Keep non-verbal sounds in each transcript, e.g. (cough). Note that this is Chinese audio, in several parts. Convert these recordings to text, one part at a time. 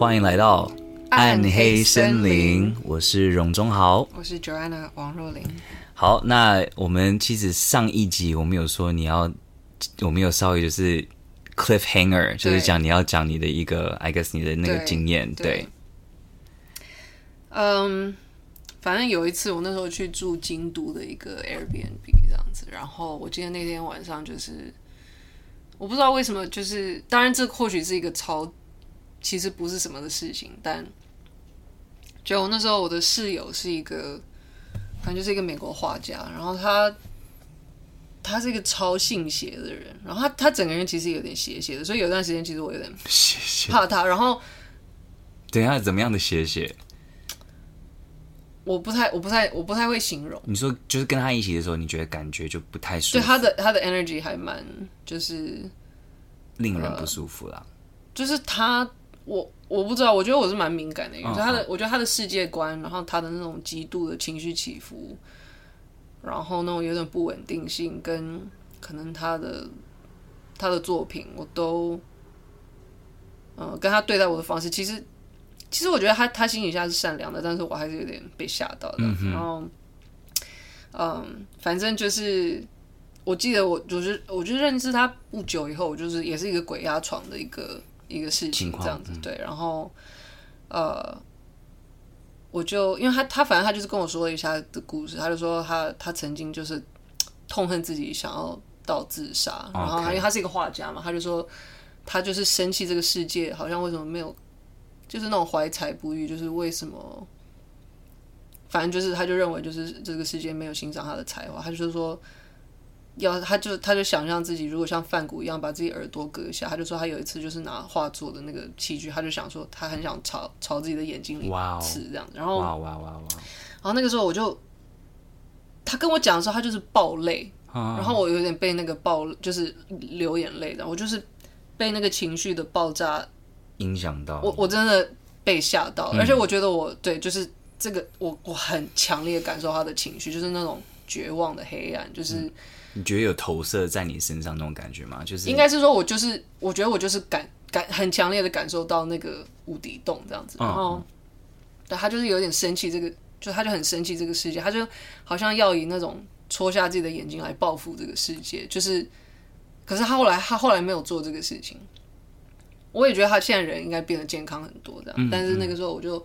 欢迎来到暗黑森林，我是荣忠豪，我是 Joanna 王若琳。好，那我们其实上一集我们有说你要，我们有稍微就是 cliffhanger，就是讲你要讲你的一个，I guess 你的那个经验，对。嗯，反正有一次我那时候去住京都的一个 Airbnb 这样子，然后我记得那天晚上就是。我不知道为什么，就是当然这或许是一个超，其实不是什么的事情，但就那时候我的室友是一个，反正就是一个美国画家，然后他他是一个超信邪的人，然后他他整个人其实有点邪邪的，所以有段时间其实我有点怕他，然后等一下怎么样的邪邪？我不太我不太我不太会形容。你说就是跟他一起的时候，你觉得感觉就不太舒服。对他的他的 energy 还蛮就是令人不舒服啦。呃、就是他我我不知道，我觉得我是蛮敏感的，因为他的、哦、我觉得他的世界观，然后他的那种极度的情绪起伏，然后那种有点不稳定性，跟可能他的他的作品，我都嗯、呃、跟他对待我的方式，其实。其实我觉得他他心底下是善良的，但是我还是有点被吓到的。嗯、然后，嗯，反正就是，我记得我就是，我就认识他不久以后，我就是也是一个鬼压床的一个一个事情这样子。对，然后，呃，我就因为他他反正他就是跟我说了一下的故事，他就说他他曾经就是痛恨自己想要到自杀，然后因为他是一个画家嘛，他就说他就是生气这个世界好像为什么没有。就是那种怀才不遇，就是为什么？反正就是，他就认为就是这个世界没有欣赏他的才华，他就说要，他就他就想象自己如果像梵谷一样把自己耳朵割下，他就说他有一次就是拿画作的那个器具，他就想说他很想朝朝自己的眼睛里刺这样，然后哇哇哇哇，然后那个时候我就他跟我讲的时候，他就是爆泪，然后我有点被那个爆就是流眼泪的，我就是被那个情绪的爆炸。影响到我，我真的被吓到，嗯、而且我觉得我对，就是这个，我我很强烈感受他的情绪，就是那种绝望的黑暗，就是、嗯、你觉得有投射在你身上那种感觉吗？就是应该是说，我就是我觉得我就是感感很强烈的感受到那个无底洞这样子，然后、嗯、对他就是有点生气，这个就他就很生气这个世界，他就好像要以那种戳下自己的眼睛来报复这个世界，就是可是他后来他后来没有做这个事情。我也觉得他现在人应该变得健康很多这样，但是那个时候我就，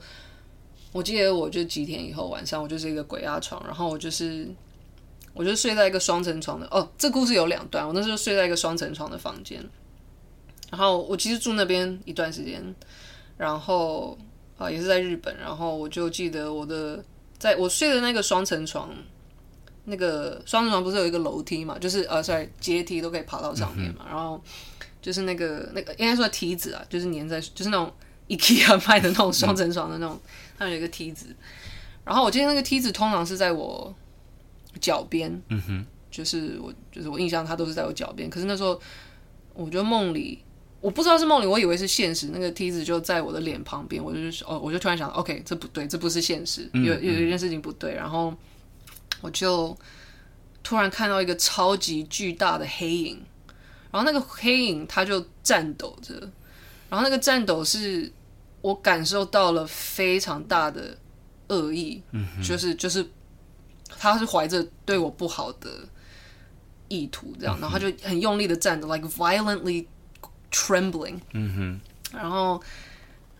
我记得我就几天以后晚上我就是一个鬼压床，然后我就是，我就睡在一个双层床的哦，这故事有两段，我那时候睡在一个双层床的房间，然后我其实住那边一段时间，然后啊也是在日本，然后我就记得我的在我睡的那个双层床，那个双层床不是有一个楼梯嘛，就是呃，sorry 阶梯都可以爬到上面嘛，然后。就是那个那个应该说梯子啊，就是粘在，就是那种 (laughs) IKEA 卖的那种双层床的那种，它、嗯、有一个梯子。然后我记得那个梯子通常是在我脚边，嗯哼，就是我就是我印象他都是在我脚边。可是那时候我觉得梦里，我不知道是梦里，我以为是现实，那个梯子就在我的脸旁边，我就哦，我就突然想，OK，这不对，这不是现实，有有一件事情不对。然后我就突然看到一个超级巨大的黑影。然后那个黑影，它就颤抖着，然后那个颤抖是我感受到了非常大的恶意，嗯、哼就是就是他是怀着对我不好的意图，这样，然后他就很用力的站着，like violently trembling，嗯哼，然后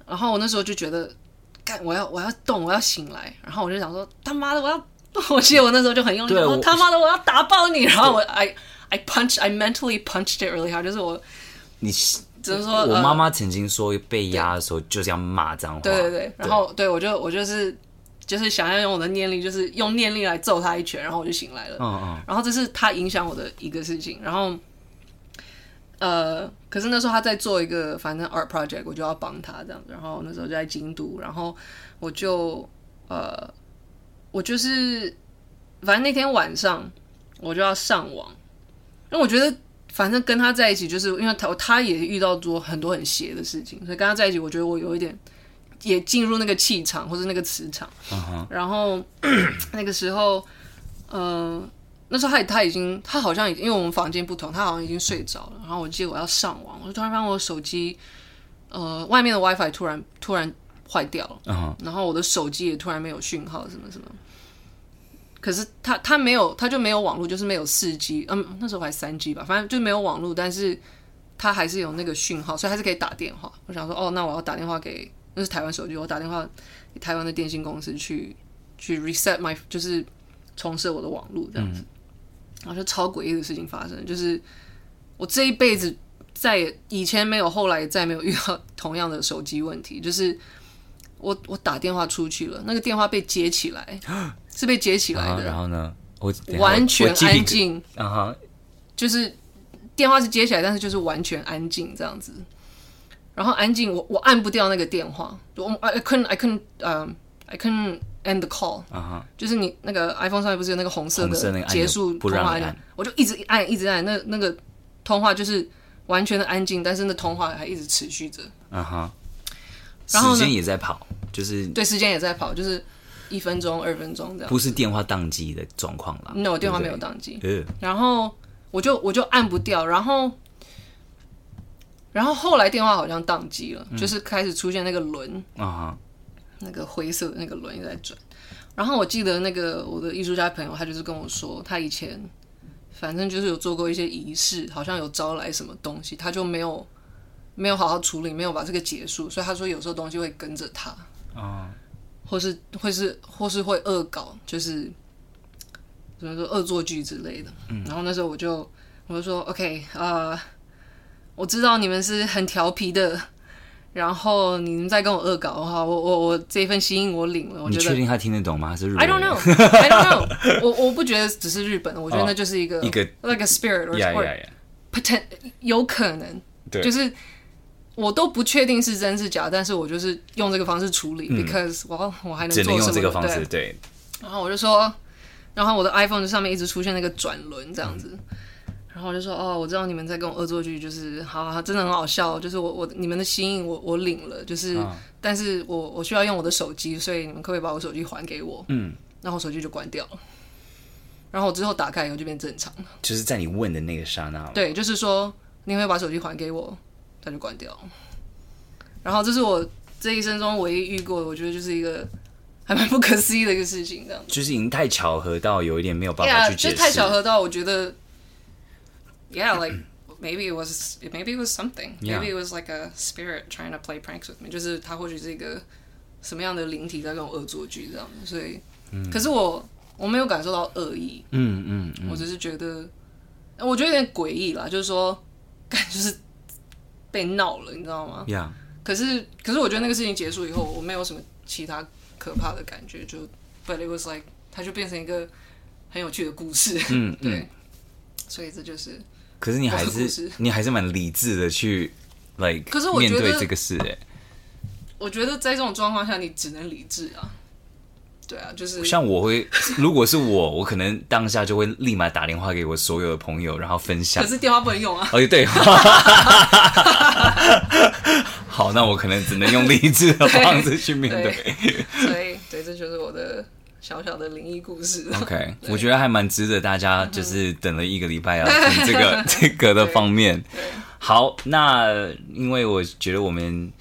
然后我那时候就觉得，干，我要我要动，我要醒来，然后我就想说，他妈的，我要，(laughs) 我记得我那时候就很用力，我他妈的，我要打爆你，然后我 I I punch, I mentally punched it really hard。就是我，你只能说，我妈妈曾经说被压的时候就是要骂脏话。对对对，然后对我就我就是就是想要用我的念力，就是用念力来揍他一拳，然后我就醒来了。嗯嗯。然后这是他影响我的一个事情。然后，呃，可是那时候他在做一个反正 art project，我就要帮他这样子。然后那时候就在京都，然后我就呃，我就是反正那天晚上我就要上网。因为我觉得，反正跟他在一起，就是因为他他也遇到过很多很邪的事情，所以跟他在一起，我觉得我有一点也进入那个气场或者那个磁场。Uh huh. 然后 (clears throat) 那个时候，嗯、呃，那时候他他已经他好像已经因为我们房间不同，他好像已经睡着了。然后我记得我要上网，我就突然发现我手机，呃，外面的 WiFi 突然突然坏掉了嗯，然后我的手机也突然没有讯号，什么什么。可是他他没有，他就没有网络，就是没有四 G，嗯，那时候还三 G 吧，反正就没有网络，但是他还是有那个讯号，所以还是可以打电话。我想说，哦，那我要打电话给，那是台湾手机，我打电话给台湾的电信公司去去 reset my，就是重设我的网络这样子。嗯、然后就超诡异的事情发生，就是我这一辈子再也以前没有，后来再没有遇到同样的手机问题，(laughs) 就是我我打电话出去了，那个电话被接起来。(laughs) 是被接起来的，啊、然后呢，我完全安静，啊哈，就是电话是接起来，但是就是完全安静这样子。然后安静，我我按不掉那个电话，我 I couldn't I couldn't 呃、um, I couldn't end the call，啊哈，就是你那个 iPhone 上面不是有那个红色的结束通话按，我就一直按一直按，那那个通话就是完全的安静，但是那通话还一直持续着，啊哈，然后时间也在跑，就是对，时间也在跑，就是。一分钟、二分钟这样，不是电话宕机的状况啦。No，电话没有宕机。然后我就我就按不掉，然后然后后来电话好像宕机了，嗯、就是开始出现那个轮啊，那个灰色的那个轮一直在转。然后我记得那个我的艺术家朋友，他就是跟我说，他以前反正就是有做过一些仪式，好像有招来什么东西，他就没有没有好好处理，没有把这个结束，所以他说有时候东西会跟着他啊。或是会是或是会恶搞，就是怎么说恶作剧之类的。嗯，然后那时候我就我就说，OK 啊、呃，我知道你们是很调皮的，然后你们在跟我恶搞的话，我我我这一份心意我领了。我觉得你确定他听得懂吗？还是日本？I don't know, I don't know (laughs) 我。我我不觉得只是日本，我觉得那就是一个、oh, 一个 like a spirit or, yeah, yeah, yeah. potent 有可能，对，就是。我都不确定是真是假，但是我就是用这个方式处理、嗯、，because 我我还能做什么？只能用这个方式，对。对，然后我就说，然后我的 iPhone 上面一直出现那个转轮这样子，嗯、然后我就说，哦，我知道你们在跟我恶作剧，就是好，好，真的很好笑，就是我我你们的心意我我领了，就是，啊、但是我我需要用我的手机，所以你们可不可以把我手机还给我？嗯，然后手机就关掉了，然后我之后打开以后就变正常了，就是在你问的那个刹那，对，就是说你会把手机还给我。他就关掉，然后这是我这一生中唯一遇过的，我觉得就是一个还蛮不可思议的一个事情，这样。就是已经太巧合到有一点没有办法去解释，就太巧合到我觉得，Yeah，like maybe it was maybe it was something, maybe it was like a spirit trying to play pranks with me，就是他或许是一个什么样的灵体在跟我恶作剧这样，所以，嗯、可是我我没有感受到恶意，嗯嗯，嗯我只是觉得我觉得有点诡异啦，就是说感觉就是。被闹了，你知道吗？Yeah. 可是，可是我觉得那个事情结束以后，我没有什么其他可怕的感觉，就，But it was like，它就变成一个很有趣的故事。嗯，对。嗯、所以这就是。可是你还是你还是蛮理智的去，like，可是我觉得面对这个事，哎。我觉得在这种状况下，你只能理智啊。对啊，就是像我会，(laughs) 如果是我，我可能当下就会立马打电话给我所有的朋友，然后分享。可是电话不能用啊。哦，对。(laughs) 好，那我可能只能用理智的方式去面对。对，所以，对，这就是我的小小的灵异故事。OK，(laughs) 我觉得还蛮值得大家就是等了一个礼拜要听这个 (laughs) (laughs) 这个的方面。好，那因为我觉得我们。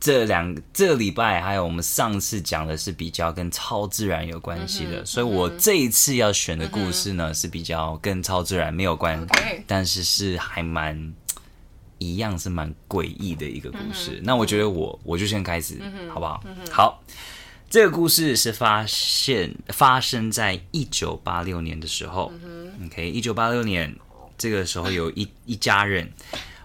这两这个礼拜还有我们上次讲的是比较跟超自然有关系的，嗯、所以我这一次要选的故事呢、嗯、是比较跟超自然没有关但是是还蛮一样是蛮诡异的一个故事。嗯、那我觉得我我就先开始，嗯、好不好？嗯、好，这个故事是发现发生在一九八六年的时候。嗯、OK，一九八六年这个时候有一 (coughs) 一家人。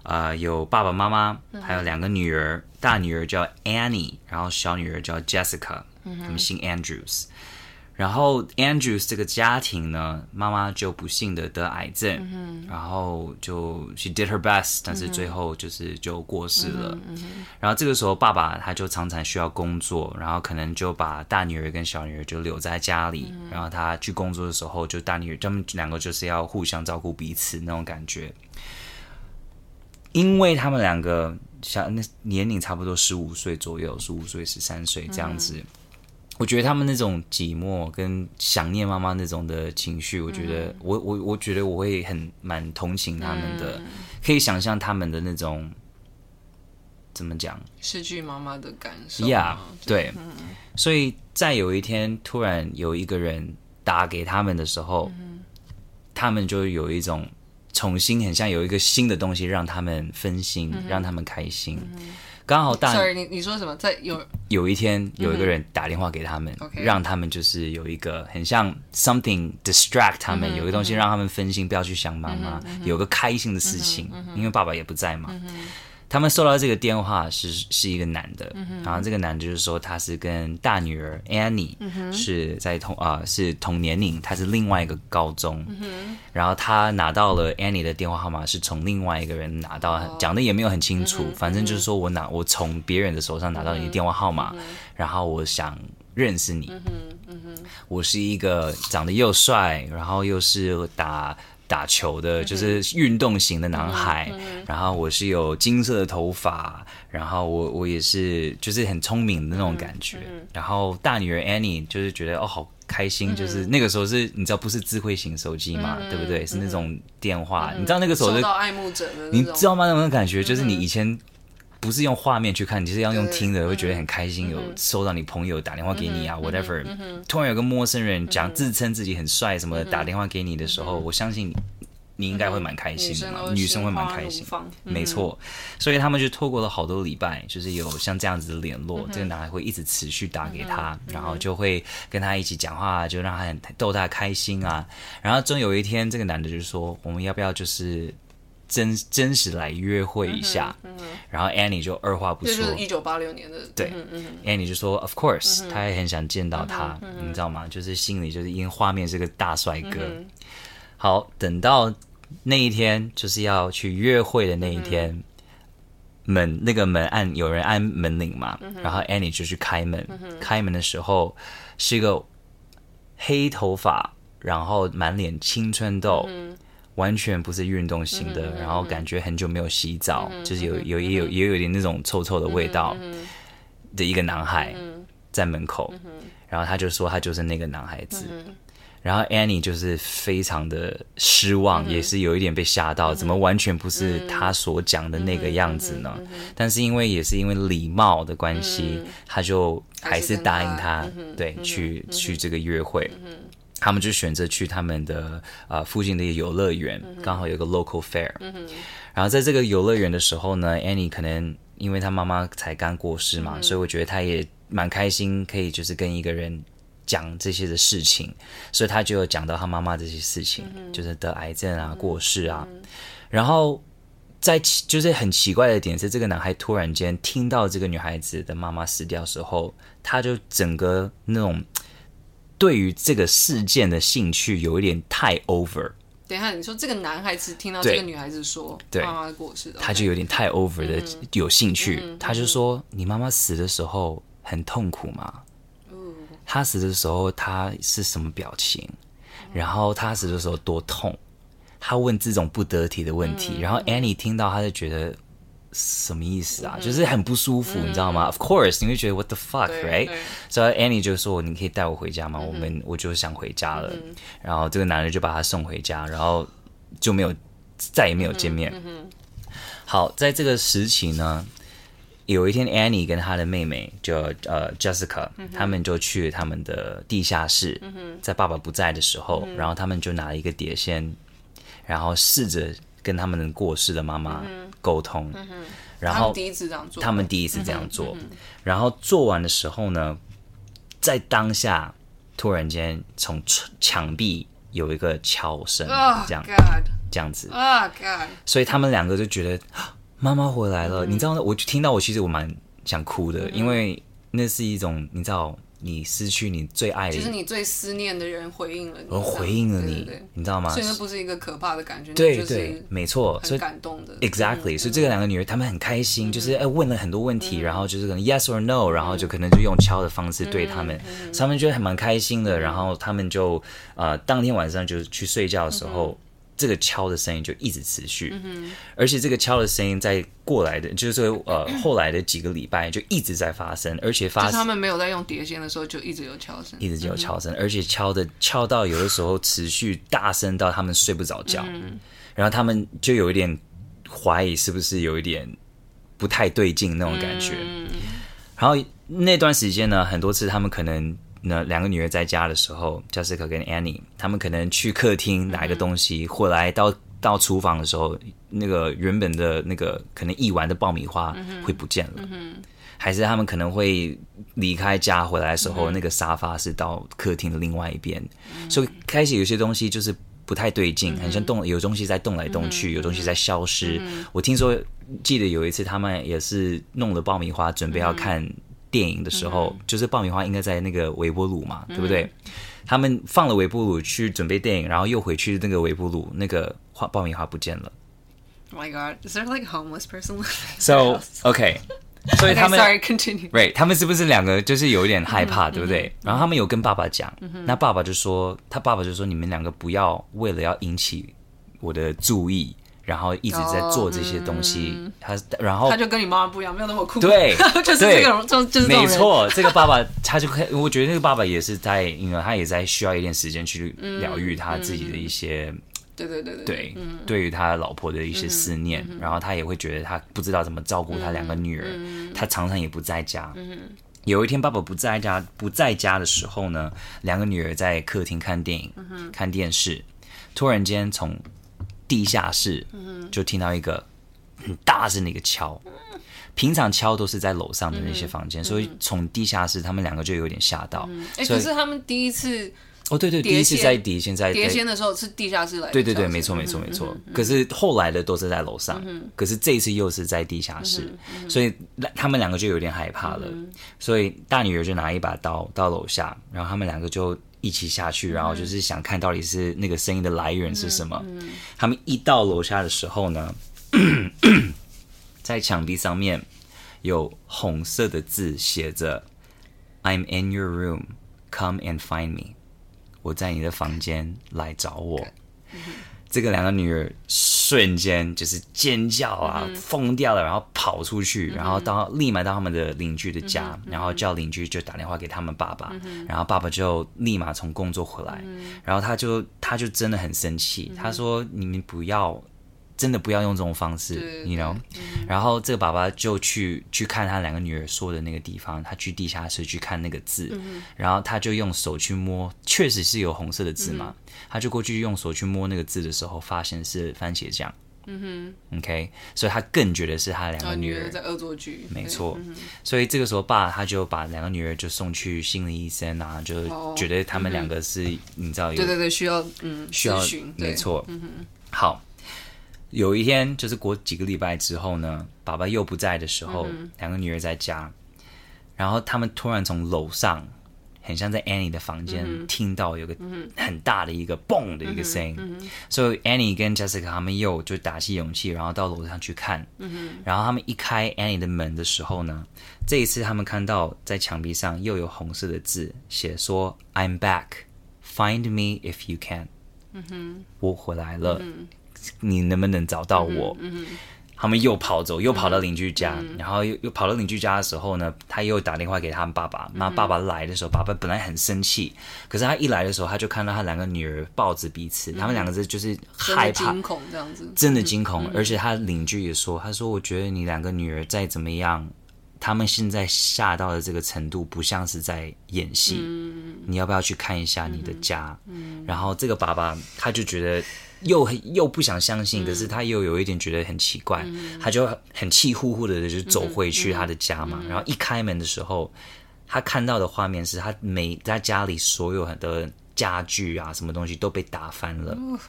啊、呃，有爸爸妈妈，还有两个女儿，大女儿叫 Annie，然后小女儿叫 Jessica，他们姓 Andrews。然后 Andrews 这个家庭呢，妈妈就不幸的得癌症，然后就 she did her best，但是最后就是就过世了。然后这个时候爸爸他就常常需要工作，然后可能就把大女儿跟小女儿就留在家里，然后他去工作的时候，就大女儿他们两个就是要互相照顾彼此那种感觉。因为他们两个小那年龄差不多十五岁左右，十五岁十三岁这样子，嗯、我觉得他们那种寂寞跟想念妈妈那种的情绪，我觉得、嗯、我我我觉得我会很蛮同情他们的，嗯、可以想象他们的那种怎么讲？失去妈妈的感受。Yeah，对。嗯、所以在有一天突然有一个人打给他们的时候，嗯、他们就有一种重新很像有一个新的东西让他们分心，嗯、让他们开心。嗯刚好大，sorry，你你说什么？在有有一天有一个人打电话给他们，嗯、让他们就是有一个很像 something distract 他们，嗯、有一个东西让他们分心，不要去想妈妈，嗯、有个开心的事情，嗯、因为爸爸也不在嘛。嗯他们收到这个电话是是一个男的，嗯、然后这个男的就是说他是跟大女儿 Annie、嗯、是在同啊、呃、是同年龄，他是另外一个高中，嗯、然后他拿到了 Annie 的电话号码是从另外一个人拿到，哦、讲的也没有很清楚，嗯、反正就是说我拿我从别人的手上拿到你的电话号码，嗯、然后我想认识你，我是一个长得又帅，然后又是打。打球的，就是运动型的男孩，然后我是有金色的头发，然后我我也是就是很聪明的那种感觉，然后大女儿 Annie 就是觉得哦好开心，嗯、就是那个时候是你知道不是智慧型手机嘛，嗯、对不对？是那种电话，嗯、你知道那个时候是爱慕者的，你知道吗？那种感觉就是你以前。不是用画面去看，你就是要用听的，会觉得很开心。有收到你朋友打电话给你啊，whatever。突然有个陌生人讲自称自己很帅什么的打电话给你的时候，我相信你应该会蛮开心的嘛，女生会蛮开心。没错，所以他们就透过了好多礼拜，就是有像这样子的联络，这个男孩会一直持续打给他，然后就会跟他一起讲话，就让他很逗他开心啊。然后终有一天，这个男的就说：“我们要不要就是？”真真实来约会一下，嗯嗯、然后 Annie 就二话不说，就是一九八六年的，对、Annie 就说 Of course，他、嗯、也很想见到他，你知道吗？就是心里就是因为画面是个大帅哥。嗯、好，等到那一天就是要去约会的那一天，嗯、门那个门按有人按门铃嘛，嗯、然后 Annie 就去开门，嗯、开门的时候是一个黑头发，然后满脸青春痘。嗯完全不是运动型的，然后感觉很久没有洗澡，就是有有也有也有点那种臭臭的味道的一个男孩在门口，然后他就说他就是那个男孩子，然后 Annie 就是非常的失望，也是有一点被吓到，怎么完全不是他所讲的那个样子呢？但是因为也是因为礼貌的关系，他就还是答应他，对，去去这个约会。他们就选择去他们的呃附近的一个游乐园，嗯、刚好有个 local fair。嗯、然后在这个游乐园的时候呢，Annie 可能因为她妈妈才刚过世嘛，嗯、所以我觉得她也蛮开心，可以就是跟一个人讲这些的事情，所以她就有讲到她妈妈这些事情，嗯、就是得癌症啊、过世啊。嗯、然后在就是很奇怪的点是，这个男孩突然间听到这个女孩子的妈妈死掉的时候，他就整个那种。对于这个事件的兴趣有一点太 over。等一下，你说这个男孩子听到这个女孩子说妈妈过世的，他就有点太 over 的有兴趣。他就说：“你妈妈死的时候很痛苦吗？他死的时候他是什么表情？然后他死的时候多痛？”他问这种不得体的问题，然后 Annie 听到，他就觉得。什么意思啊？嗯、就是很不舒服，嗯、你知道吗？Of course，你会觉得 What the fuck，right？所以 Annie 就说：“你可以带我回家吗？嗯、我们我就想回家了。嗯”然后这个男的就把他送回家，然后就没有再也没有见面。好，在这个时期呢，有一天 Annie 跟她的妹妹就呃 Jessica，、嗯、他们就去了他们的地下室，嗯、在爸爸不在的时候，嗯、然后他们就拿了一个碟仙，然后试着。跟他们过世的妈妈沟通，然后他们第一次这样做，他们第一次这样做，嗯嗯、然后做完的时候呢，在当下突然间从墙壁有一个敲声，哦、这样这样子，哦、God 所以他们两个就觉得妈妈回来了。嗯、你知道，我就听到我其实我蛮想哭的，嗯、因为那是一种你知道。你失去你最爱的，就是你最思念的人回应了你，而回应了你，你知道吗？所以那不是一个可怕的感觉，对对，没错，很感动的。Exactly，所以这个两个女儿她们很开心，就是哎问了很多问题，然后就是可能 yes or no，然后就可能就用敲的方式对他们，他们觉得还蛮开心的，然后他们就呃当天晚上就去睡觉的时候。这个敲的声音就一直持续，嗯、而且这个敲的声音在过来的，就是说呃后来的几个礼拜就一直在发生，而且发生他们没有在用碟仙的时候就一直有敲声，一直就有敲声，嗯、而且敲的敲到有的时候持续大声到他们睡不着觉，嗯、然后他们就有一点怀疑是不是有一点不太对劲那种感觉。嗯、然后那段时间呢，很多次他们可能那两个女儿在家的时候，Jessica 跟 Annie，他们可能去客厅拿一个东西，回、嗯、来到到厨房的时候，那个原本的那个可能一碗的爆米花会不见了，嗯、还是他们可能会离开家回来的时候，嗯、那个沙发是到客厅的另外一边，嗯、所以开始有些东西就是。不太对劲，很像动，有东西在动来动去，有东西在消失。我听说，记得有一次他们也是弄了爆米花，准备要看电影的时候，就是爆米花应该在那个微波炉嘛，对不对？他们放了微波炉去准备电影，然后又回去那个微波炉，那个花爆米花不见了。Oh my God! Is there like a homeless person? So, okay. 所以他们 sorry, continue. Right，他们是不是两个就是有一点害怕，对不对？然后他们有跟爸爸讲，那爸爸就说，他爸爸就说，你们两个不要为了要引起我的注意，然后一直在做这些东西。他然后他就跟你妈妈不一样，没有那么酷。对，(laughs) 就是这种，就就是没错。这个爸爸他就可以，我觉得那个爸爸也是在，因为他也在需要一点时间去疗愈他自己的一些。对对对对，对，嗯、对于他老婆的一些思念，嗯、然后他也会觉得他不知道怎么照顾他两个女儿，嗯、他常常也不在家。嗯、有一天爸爸不在家不在家的时候呢，两个女儿在客厅看电影、嗯、看电视，突然间从地下室就听到一个很大声的一个敲，平常敲都是在楼上的那些房间，嗯、所以从地下室他们两个就有点吓到。哎、嗯，可是他们第一次。哦，对对，第一次在底，线在碟仙的时候是地下室来的。对对对，没错没错没错。可是后来的都是在楼上，可是这一次又是在地下室，所以他们两个就有点害怕了。所以大女儿就拿一把刀到楼下，然后他们两个就一起下去，然后就是想看到底是那个声音的来源是什么。他们一到楼下的时候呢，(clears throat) 在墙壁上面有红色的字写着：“I'm in your room, come and find me。”我在你的房间来找我，这个两个女儿瞬间就是尖叫啊，疯掉了，然后跑出去，然后到立马到他们的邻居的家，然后叫邻居就打电话给他们爸爸，然后爸爸就立马从工作回来，然后他就他就真的很生气，他说你们不要。真的不要用这种方式，你 you know。然后这个爸爸就去去看他两个女儿说的那个地方，他去地下室去看那个字，嗯、然后他就用手去摸，确实是有红色的字嘛，嗯、他就过去用手去摸那个字的时候，发现是番茄酱。嗯哼，OK，所以他更觉得是他两个女儿，在恶作剧，没错。嗯、所以这个时候爸他就把两个女儿就送去心理医生啊，就觉得他们两个是、哦、你知道有，对对对，需要嗯需要，没错。嗯哼，好。有一天，就是过几个礼拜之后呢，爸爸又不在的时候，嗯、两个女儿在家，然后他们突然从楼上，很像在 Annie 的房间、嗯、听到有个很大的一个嘣的一个声音，所以 Annie 跟 Jessica 他们又就打起勇气，然后到楼上去看，嗯、然后他们一开 Annie 的门的时候呢，这一次他们看到在墙壁上又有红色的字写说 I'm back, find me if you can，、嗯、我回来了。嗯你能不能找到我？嗯嗯、他们又跑走，又跑到邻居家，嗯、然后又又跑到邻居家的时候呢，他又打电话给他们爸爸。那、嗯、爸爸来的时候，爸爸本来很生气，可是他一来的时候，他就看到他两个女儿抱着彼此，嗯、他们两个字就是害怕、惊恐这样子，真的惊恐。嗯、而且他邻居也说，他说我觉得你两个女儿再怎么样，他们现在吓到的这个程度，不像是在演戏。嗯、你要不要去看一下你的家？嗯、然后这个爸爸他就觉得。又又不想相信，可是他又有一点觉得很奇怪，嗯、他就很气呼呼的就走回去他的家嘛。然后一开门的时候，他看到的画面是他每在家里所有很多家具啊，什么东西都被打翻了。哦、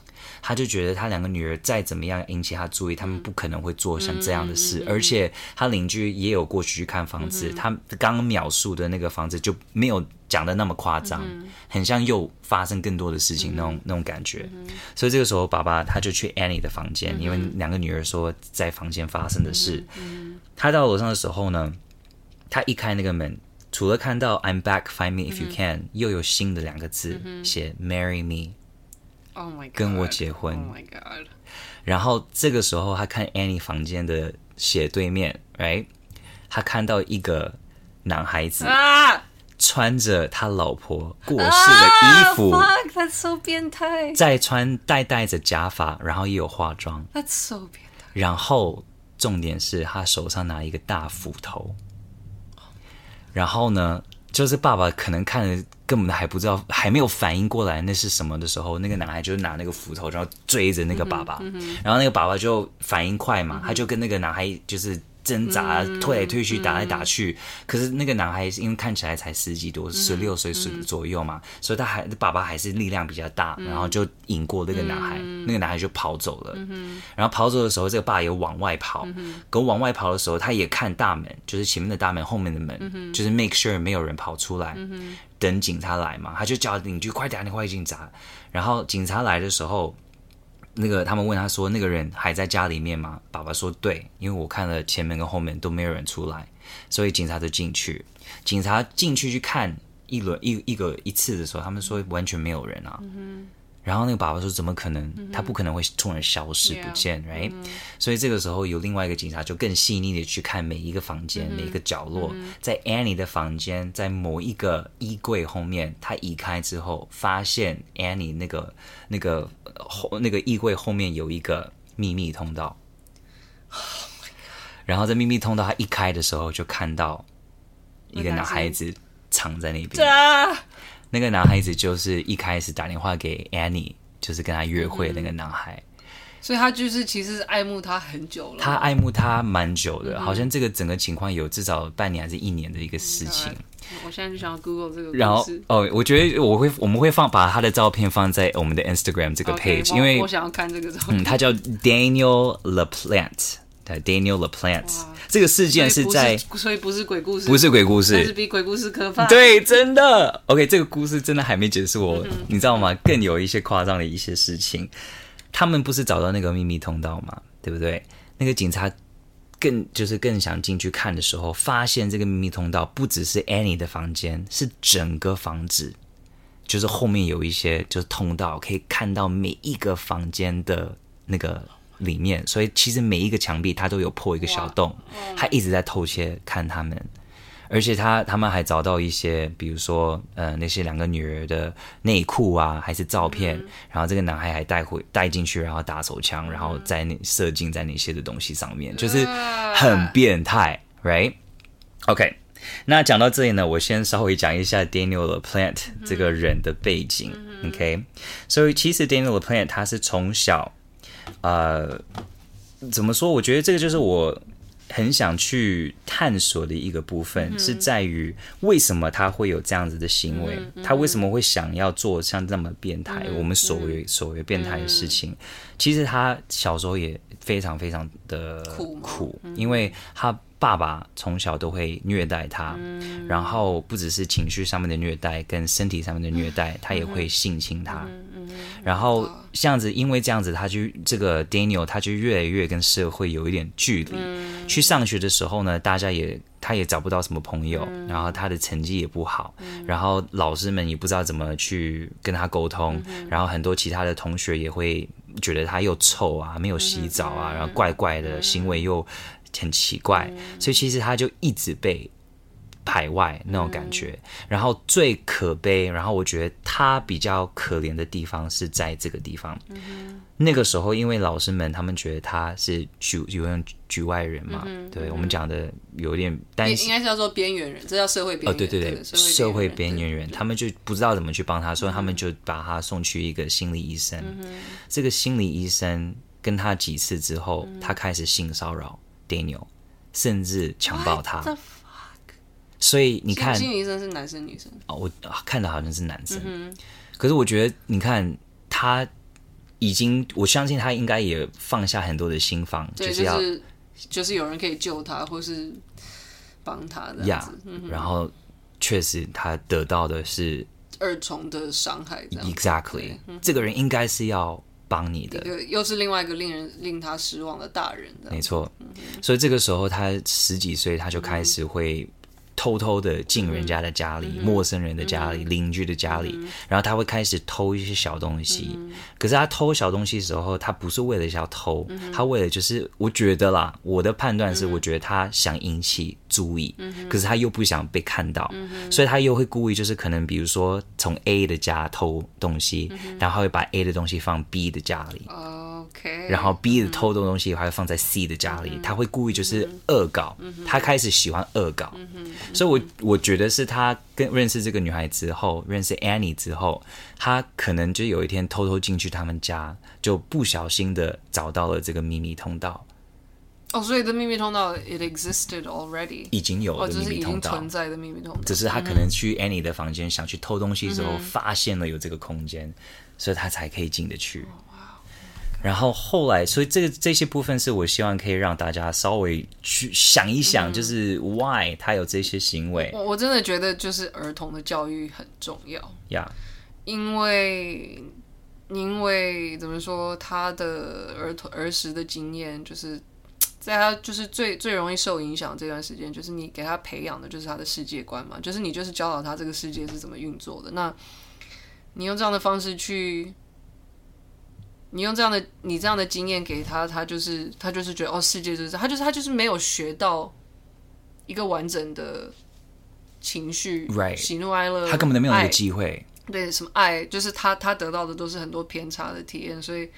他就觉得他两个女儿再怎么样引起他注意，他们不可能会做像这样的事。而且他邻居也有过去去看房子，嗯、他刚刚描述的那个房子就没有。讲的那么夸张，嗯、很像又发生更多的事情那种、嗯、那种感觉，嗯、所以这个时候爸爸他就去 Annie 的房间，嗯、因为两个女儿说在房间发生的事。他到楼上的时候呢，他一开那个门，除了看到 I'm back, find me if you can，、嗯、又有新的两个字、嗯、写 Marry me，Oh my God，跟我结婚。Oh my God，然后这个时候他看 Annie 房间的斜对面，Right，他看到一个男孩子。啊穿着他老婆过世的衣服，Fuck, that's so 变态。再穿戴戴着假发，然后也有化妆，That's so 变态。然后重点是他手上拿一个大斧头，然后呢，就是爸爸可能看了根本还不知道，还没有反应过来那是什么的时候，那个男孩就拿那个斧头，然后追着那个爸爸，嗯嗯、然后那个爸爸就反应快嘛，嗯、他就跟那个男孩就是。挣扎，推来推去，打来打去。嗯、可是那个男孩因为看起来才十几多，十六岁左右嘛，嗯、所以他还爸爸还是力量比较大，嗯、然后就赢过那个男孩。嗯、那个男孩就跑走了。嗯、然后跑走的时候，这个爸也往外跑。嗯、可往外跑的时候，他也看大门，就是前面的大门，后面的门，嗯、就是 make sure 没有人跑出来，嗯、等警察来嘛。他就叫邻居快点，你快警察。然后警察来的时候。那个他们问他说：“那个人还在家里面吗？”爸爸说：“对，因为我看了前面跟后面都没有人出来，所以警察就进去。警察进去去看一轮一一个一次的时候，他们说完全没有人啊。嗯然后那个爸爸说：“怎么可能？他不可能会突然消失不见 Yeah.，right？、嗯、所以这个时候有另外一个警察就更细腻的去看每一个房间、嗯、每一个角落，嗯、在 Annie 的房间，在某一个衣柜后面，他移开之后，发现 Annie 那个那个后那个衣柜后面有一个秘密通道。Oh、(sighs) 然后在秘密通道他一开的时候，就看到一个男孩子藏在那边。”那个男孩子就是一开始打电话给 Annie，就是跟他约会的那个男孩，嗯、所以他就是其实爱慕他很久了。他爱慕他蛮久的，嗯、好像这个整个情况有至少半年还是一年的一个事情。嗯、我现在就想要 Google 这个，然后哦，我觉得我会我们会放把他的照片放在我们的 Instagram 这个 page，、okay, 因为我想要看这个照片。嗯，他叫 Daniel LaPlante。Daniel LaPlante，这个事件是在，所以不是鬼故事，不是鬼故事，但是比鬼故事可怕。对，真的。OK，这个故事真的还没结束哦，嗯、你知道吗？更有一些夸张的一些事情。他们不是找到那个秘密通道吗？对不对？那个警察更就是更想进去看的时候，发现这个秘密通道不只是 Annie 的房间，是整个房子，就是后面有一些就是通道，可以看到每一个房间的那个。里面，所以其实每一个墙壁它都有破一个小洞，他一直在偷窃看他们，而且他他们还找到一些，比如说呃那些两个女儿的内裤啊，还是照片，嗯、然后这个男孩还带回带进去，然后打手枪，然后在那射精在那些的东西上面，就是很变态，right？OK，那讲到这里呢，我先稍微讲一下 Daniel LaPlante 这个人的背景，OK？所以其实 Daniel LaPlante 他是从小。呃，怎么说？我觉得这个就是我很想去探索的一个部分，嗯、是在于为什么他会有这样子的行为，嗯嗯、他为什么会想要做像这么变态，嗯、我们所谓、嗯、所谓变态的事情。嗯、其实他小时候也非常非常的苦，因为他。爸爸从小都会虐待他，嗯、然后不只是情绪上面的虐待，跟身体上面的虐待，嗯、他也会性侵他。嗯、然后这样子，因为这样子，他就这个 Daniel 他就越来越跟社会有一点距离。嗯、去上学的时候呢，大家也他也找不到什么朋友，嗯、然后他的成绩也不好，嗯、然后老师们也不知道怎么去跟他沟通，嗯、然后很多其他的同学也会觉得他又臭啊，没有洗澡啊，嗯、然后怪怪的行为又。很奇怪，所以其实他就一直被排外那种感觉。然后最可悲，然后我觉得他比较可怜的地方是在这个地方。那个时候，因为老师们他们觉得他是局有点局外人嘛，对我们讲的有点担心，应该是叫做边缘人，这叫社会边缘。哦，对对对，社会边缘人，他们就不知道怎么去帮他，所以他们就把他送去一个心理医生。这个心理医生跟他几次之后，他开始性骚扰。Daniel 甚至强暴他，所以你看，心理医生是男生女生？哦，我看的好像是男生。嗯、可是我觉得，你看他已经，我相信他应该也放下很多的心防，就是要就是，就是有人可以救他，或是帮他然后确实他得到的是二重的伤害。Exactly，、嗯、这个人应该是要。帮你的，又是另外一个令人令他失望的大人。没错，所以这个时候他十几岁，他就开始会。偷偷的进人家的家里，嗯、陌生人的家里，嗯、邻居的家里，嗯、然后他会开始偷一些小东西。嗯、可是他偷小东西的时候，他不是为了想要偷，嗯、他为了就是，我觉得啦，我的判断是，我觉得他想引起注意，嗯、可是他又不想被看到，嗯、所以他又会故意就是可能比如说从 A 的家偷东西，嗯、然后会把 A 的东西放 B 的家里。OK。然后 B 的偷的东西还会放在 C 的家里，他会故意就是恶搞，他开始喜欢恶搞，所以我我觉得是他跟认识这个女孩之后，认识 Annie 之后，他可能就有一天偷偷进去他们家，就不小心的找到了这个秘密通道。哦，所以这秘密通道 it existed already，已经有了秘密通道，哦、存在的秘密通道，只是他可能去 Annie 的房间想去偷东西的时候，发现了有这个空间，嗯、所以他才可以进得去。然后后来，所以这个这些部分是我希望可以让大家稍微去想一想，就是 why 他有这些行为。我我真的觉得就是儿童的教育很重要呀.因为因为怎么说，他的儿童儿时的经验就是。在他就是最最容易受影响这段时间，就是你给他培养的就是他的世界观嘛，就是你就是教导他这个世界是怎么运作的。那你用这样的方式去，你用这样的你这样的经验给他，他就是他就是觉得哦，世界就是这样，他就是他就是没有学到一个完整的情绪，Right. 喜怒哀乐，他根本都没有那个机会。对，什么爱，就是他他得到的都是很多偏差的体验，所以。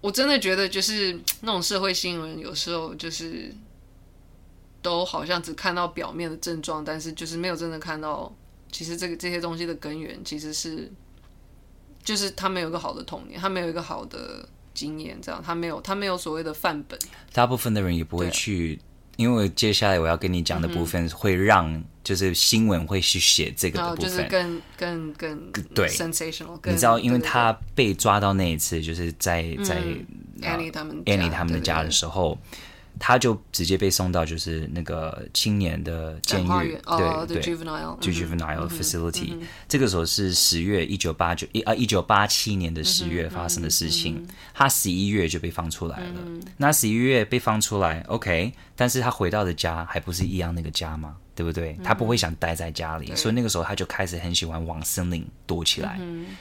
我真的觉得，就是那种社会新闻，有时候就是都好像只看到表面的症状，但是就是没有真的看到，其实这个这些东西的根源其实是，就是他没有一个好的童年，他没有一个好的经验，这样他没有他没有所谓的范本。大部分的人也不会去，因为接下来我要跟你讲的部分会让。就是新闻会去写这个的部分，就是更更更对 sensational。你知道，因为他被抓到那一次，就是在在 Annie 他们 Annie 他们的家的时候。他就直接被送到就是那个青年的监狱，对对，juvenile facility。这个时候是十月一九八九一啊一九八七年的十月发生的事情。他十一月就被放出来了。那十一月被放出来，OK，但是他回到的家还不是一样那个家吗？对不对？他不会想待在家里，所以那个时候他就开始很喜欢往森林躲起来，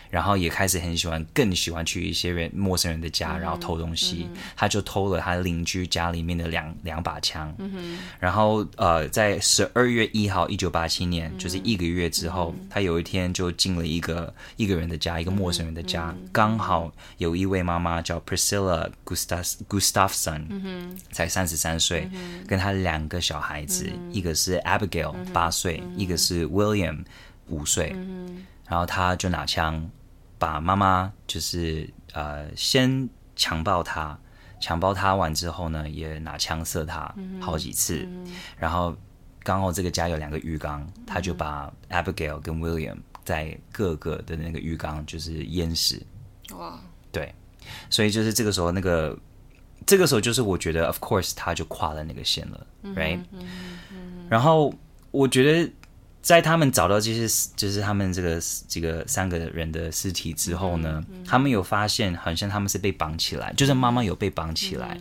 然后也开始很喜欢更喜欢去一些人陌生人的家，然后偷东西。他就偷了他邻居家里面的。两两把枪，嗯、然后呃，在十二月一号，一九八七年，就是一个月之后，嗯、他有一天就进了一个一个人的家，一个陌生人的家，嗯、刚好有一位妈妈叫 Priscilla Gustaf Gustafson，嗯、才三十三岁，嗯、跟他两个小孩子，嗯、一个是 Abigail 八岁，一个是 William 五岁，然后他就拿枪把妈妈就是呃先强暴她。强暴他完之后呢，也拿枪射他好几次，然后刚好这个家有两个浴缸，嗯、他就把 Abigail 跟 William 在各个的那个浴缸就是淹死。哇，对，所以就是这个时候那个，这个时候就是我觉得 of course 他就跨了那个线了、嗯、，right？、嗯嗯、然后我觉得。在他们找到这些，就是他们这个这个三个人的尸体之后呢，他们有发现，好像他们是被绑起来，就是妈妈有被绑起来，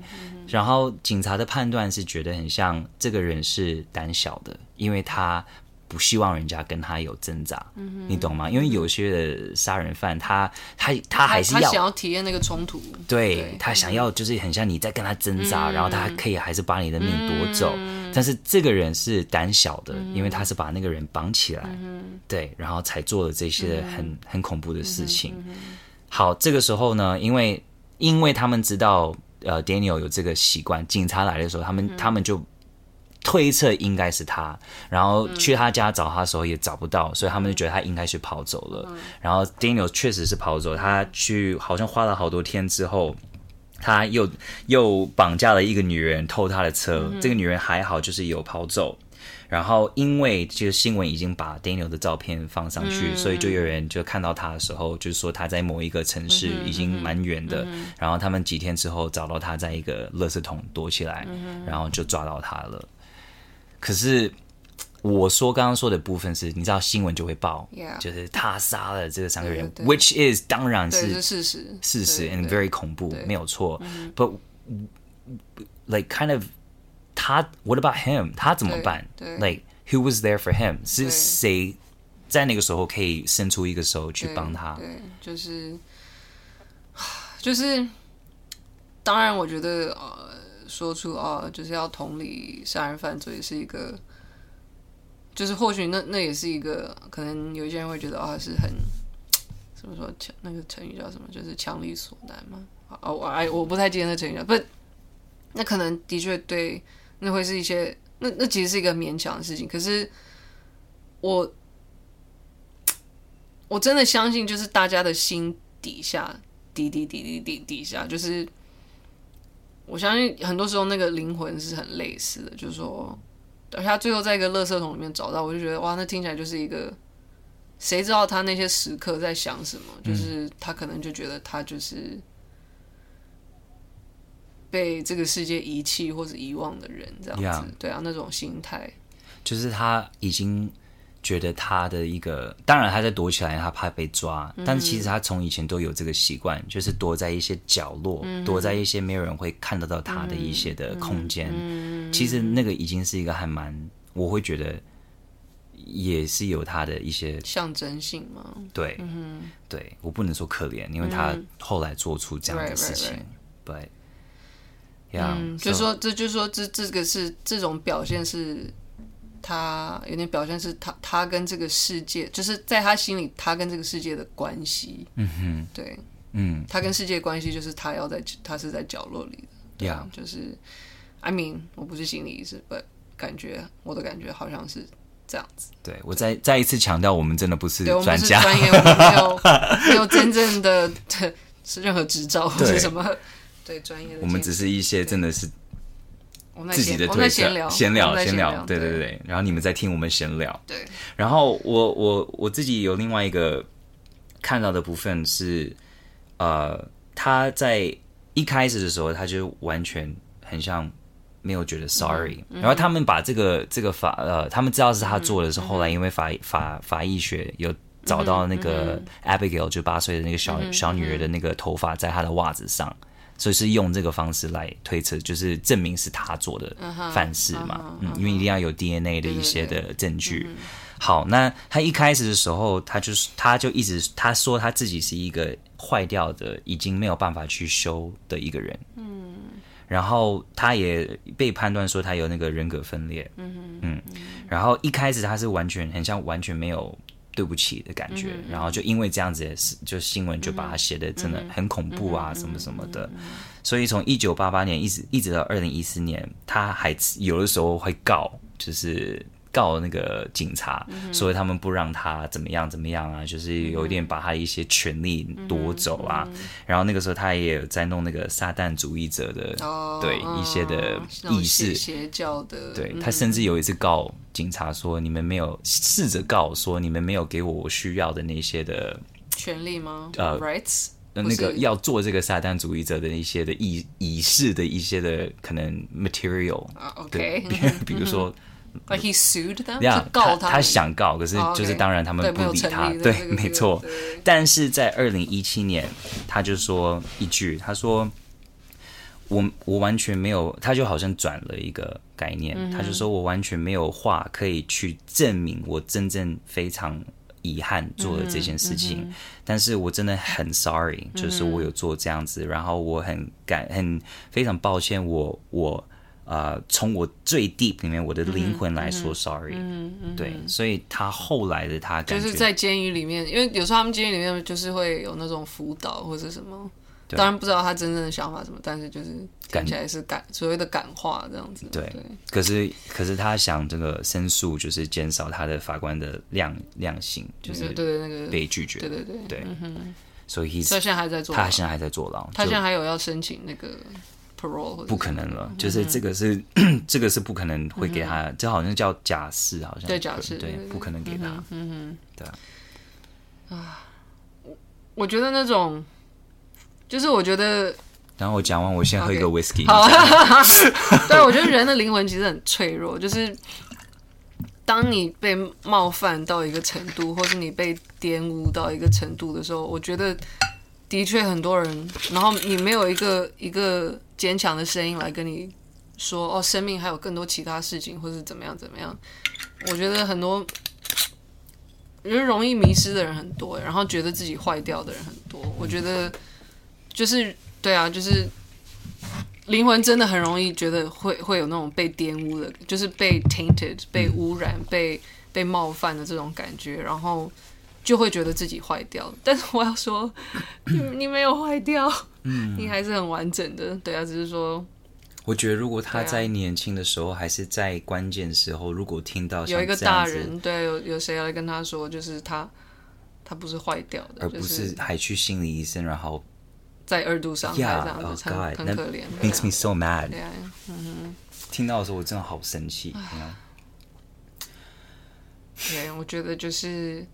然后警察的判断是觉得很像这个人是胆小的，因为他。不希望人家跟他有挣扎，嗯、你懂吗？因为有些的杀人犯，他他他还是要他想要体验那个冲突，对，对。他想要就是很像你在跟他挣扎，嗯、然后他可以还是把你的命夺走。嗯、但是这个人是胆小的，嗯、因为他是把那个人绑起来，嗯、对，然后才做了这些很、嗯、很恐怖的事情。嗯、好，这个时候呢，因为因为他们知道呃，Daniel 有这个习惯，警察来的时候，他们、嗯、他们就。推测应该是他，然后去他家找他的时候也找不到，嗯、所以他们就觉得他应该是跑走了。嗯、然后 Daniel 确实是跑走，他去好像花了好多天之后，他又又绑架了一个女人偷他的车，嗯、这个女人还好，就是有跑走。然后因为这个新闻已经把 Daniel 的照片放上去，嗯、所以就有人就看到他的时候，就是说他在某一个城市已经蛮远的。嗯、然后他们几天之后找到他在一个垃圾桶躲起来，嗯、然后就抓到他了。可是我说刚刚说的部分是，你知道新闻就会报，Yeah. 就是他杀了这个三个人，which is 当然是是事实，事实，and very 恐怖，没有错。嗯、But like kind of 他，what about him？他怎么办？Like who was there for him？是谁在那个时候可以伸出一个手去帮他？对，对，就是 (sighs) 就是，当然我觉得呃。说出啊，就是要同理杀人犯罪是一个，就是或许那那也是一个，可能有一些人会觉得啊，是很怎么说强那个成语叫什么，就是强力所难嘛。哦，我哎，我不太记得那成语了，不，那可能的确对，那会是一些，那那其实是一个勉强的事情。可是我我真的相信，就是大家的心底下，底底底底底底下，就是我相信很多时候那个灵魂是很类似的，就是说，而且他最后在一个垃圾桶里面找到，我就觉得哇，那听起来就是一个。谁知道他那些时刻在想什么？就是他可能就觉得他就是被这个世界遗弃或者遗忘的人，这样子。Yeah. 对啊，那种心态，就是他已经觉得他的一个，当然他在躲起来，他怕被抓。嗯、但是其实他从以前都有这个习惯，就是躲在一些角落，嗯、躲在一些没有人会看得到他的一些的空间。其实那个已经是一个还蛮，我会觉得。也是有他的一些象征性吗？对，嗯、对我不能说可怜，因为他后来做出这样的事情，对，嗯，就说这就是说这这个是这种表现是，他有点表现是他他跟这个世界，就是在他心里他跟这个世界的关系，嗯哼，对，嗯，他跟世界的关系就是他要在他是在角落里的，对啊，就是，I mean，我不是心理医生，不感觉我的感觉好像是。这样子，对我再再一次强调，我们真的不是专家，专业，我们没有没有真正的是任何执照或者什么，对专业的，我们只是一些真的是自己的推测，闲聊闲聊，闲聊，对对对，然后你们在听我们闲聊，对，然后我我我自己有另外一个看到的部分是，呃，他在一开始的时候，他就完全很像。没有觉得 sorry，、嗯、然后他们把这个这个法呃，他们知道是他做的是后来因为法法法医学有找到那个 Abigail 就八岁的那个小小女儿的那个头发在她的袜子上，所以是用这个方式来推测，就是证明是他做的犯事嘛，嗯，因为一定要有 DNA 的一些的证据。好，那他一开始的时候，他就是他就一直他说他自己是一个坏掉的，已经没有办法去修的一个人，嗯。然后他也被判断说他有那个人格分裂，嗯哼嗯，然后一开始他是完全很像完全没有对不起的感觉，嗯、然后就因为这样子，就新闻就把它写的真的很恐怖啊，什么什么的，所以从一九八八年一直一直到二零一四年，他还有的时候会告，就是。告那个警察，所以他们不让他怎么样怎么样啊，就是有一点把他一些权利夺走啊。然后那个时候他也有在弄那个撒旦主义者的，对一些的意识邪教的。对，他甚至有一次告警察说：“你们没有试着告说你们没有给我我需要的那些的权利吗？呃，rights，那个要做这个撒旦主义者的一些的仪仪式的一些的可能 material，OK，，比如说。” But he sued them，呀，他他想告，可是就是当然他们不理他，对，没错。但是在二零一七年，他就说一句，他说我我完全没有，他就好像转了一个概念，他就说我完全没有话可以去证明我真正非常遗憾做了这件事情，但是我真的很 sorry，就是我有做这样子，然后我很感很非常抱歉，我我。呃，从我最 deep 里面，我的灵魂来说，sorry，对，所以他后来的他就是在监狱里面，因为有时候他们监狱里面就是会有那种辅导或者什么，当然不知道他真正的想法什么，但是就是感起来是感所谓的感化这样子。对，可是可是他想这个申诉，就是减少他的法官的量量刑，就是对那个被拒绝，对对对对，所以他现在还在坐，他现在还在坐牢，他现在还有要申请那个。不可能了，就是这个是 (clears throat) 这个是不可能会给他，这好像叫假释，好像对假释，对，不可能给他，嗯哼，对啊，我我觉得那种，就是我觉得，然后我讲完，我先喝一个 whisky。好，(laughs) 对，我觉得人的灵魂其实很脆弱，就是当你被冒犯到一个程度，或是你被玷污到一个程度的时候，我觉得的确很多人，然后你没有一个一个。坚强的声音来跟你说：“哦，生命还有更多其他事情，或是怎么样怎么样？”我觉得很多人容易迷失的人很多，然后觉得自己坏掉的人很多。我觉得就是对啊，就是灵魂真的很容易觉得会会有那种被玷污的，就是被 tainted、被污染、被被冒犯的这种感觉，然后就会觉得自己坏掉。但是我要说，你 (coughs) 你没有坏掉。嗯，你还是很完整的，对啊，只是说，我觉得如果他在年轻的时候，还是在关键时候，如果听到有一个大人，对，有有谁来跟他说，就是他他不是坏掉的，而不是还去心理医生，然后在二度伤害这样子，很很可怜，makes me so mad。嗯哼，听到的时候我真的好生气。对，我觉得就是，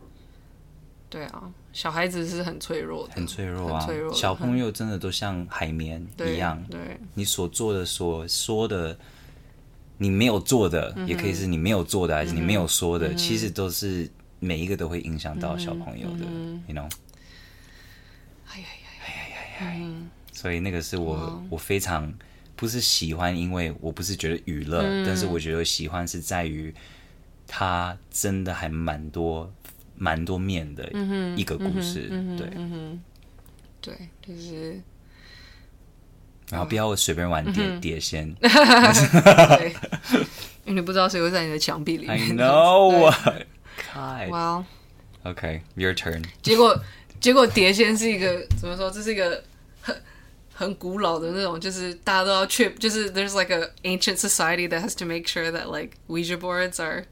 对啊，小孩子是很脆弱的，很脆弱啊，脆弱。小朋友真的都像海绵一样，对，对你所做的、所说的，你没有做的，嗯、也可以是你没有做的，还是你没有说的，嗯、其实都是每一个都会影响到小朋友的、嗯、，you know。哎呀呀呀呀呀！所以那个是我、哦、我非常不是喜欢，因为我不是觉得娱乐，嗯、但是我觉得喜欢是在于。他真的还蛮多、蛮多面的一个故事，嗯、对，嗯、对，就是，然后不要随便玩碟、嗯、碟仙，对，因为你不知道谁会在你的墙壁里面。I know. Well. Okay, your turn. 结果，结果碟仙是一个怎么说？这是一个很很古老的那种，就是大家都要去，就是 there's like a ancient society that has to make sure that like Ouija boards are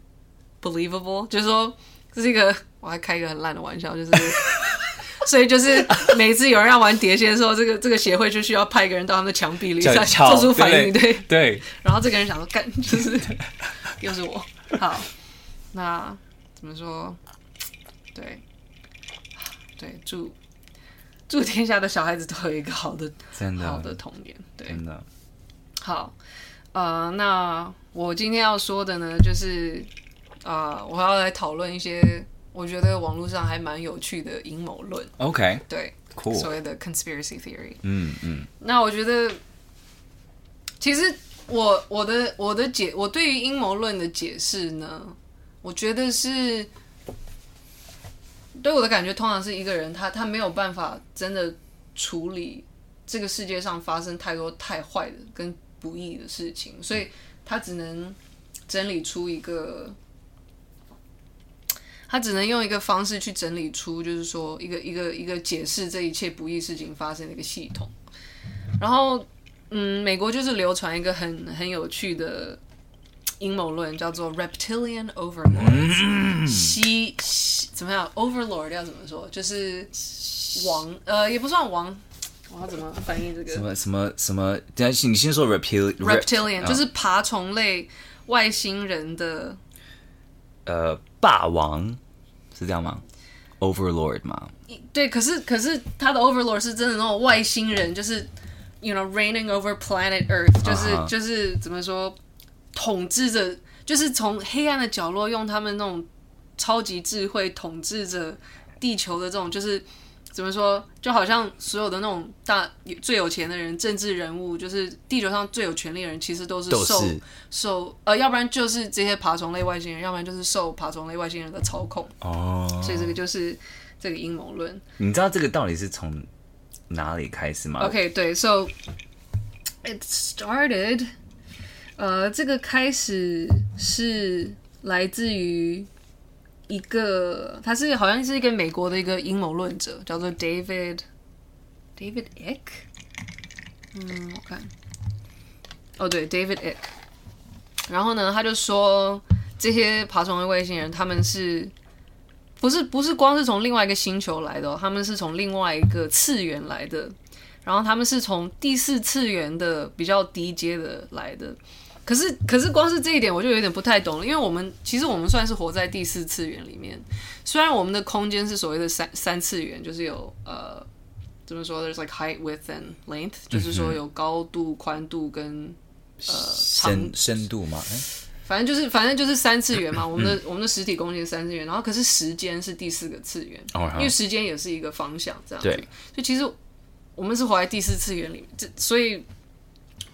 believable，就是说这是一个，我还开一个很烂的玩笑，就是，(laughs) 所以就是每次有人要玩碟仙的时候，这个这个协会就需要派一个人到他们的墙壁里再做出反应，对对，对。然后这个人想说干，就是 (laughs) 又是我。好，那怎么说？对，对，祝祝天下的小孩子都有一个好的、真的好的童年。对，真的。好，呃，那我今天要说的呢，就是。啊，uh, 我要来讨论一些我觉得网络上还蛮有趣的阴谋论。OK，对，Cool，所谓的 conspiracy theory。嗯嗯。那我觉得，其实我我的我的解，我对于阴谋论的解释呢，我觉得是对我的感觉，通常是一个人他他没有办法真的处理这个世界上发生太多太坏的跟不义的事情，所以他只能整理出一个。他只能用一个方式去整理出，就是说一个一个一个解释这一切不易事情发生的一个系统。然后，嗯，美国就是流传一个很很有趣的阴谋论，叫做 Reptilian Overlord。西西怎么样？Overlord 要怎么说？就是王，呃，也不算王。我要怎么翻译这个？什么什么什么？等下，你先说 Reptilian。Reptilian 就是爬虫类外星人的。呃，霸王是这样吗？Overlord 吗？对，可是可是他的 Overlord 是真的那种外星人，就是 you know reigning over planet Earth，就是、uh huh. 就是怎么说，统治着，就是从黑暗的角落用他们那种超级智慧统治着地球的这种，就是。怎么说？就好像所有的那种大最有钱的人、政治人物，就是地球上最有权力的人，其实都是受是受呃，要不然就是这些爬虫类外星人，要不然就是受爬虫类外星人的操控。哦，所以这个就是这个阴谋论。你知道这个到底是从哪里开始吗？OK，对，So it started，呃，这个开始是来自于。一个，他是好像是一个美国的一个阴谋论者，叫做 David David Ick。嗯，我看，哦对，David Ick。然后呢，他就说这些爬虫类外星人，他们是不是不是光是从另外一个星球来的哦，他们是从另外一个次元来的，然后他们是从第四次元的比较低阶的来的。可是，可是光是这一点我就有点不太懂了，因为我们其实我们算是活在第四次元里面，虽然我们的空间是所谓的三三次元，就是有呃怎么说，there's like height, width and length，就是说有高度、宽度跟呃深深度嘛，反正就是反正就是三次元嘛，我们的我们的实体空间三次元，然后可是时间是第四个次元，因为时间也是一个方向，这样子，所以其实我们是活在第四次元里，这所以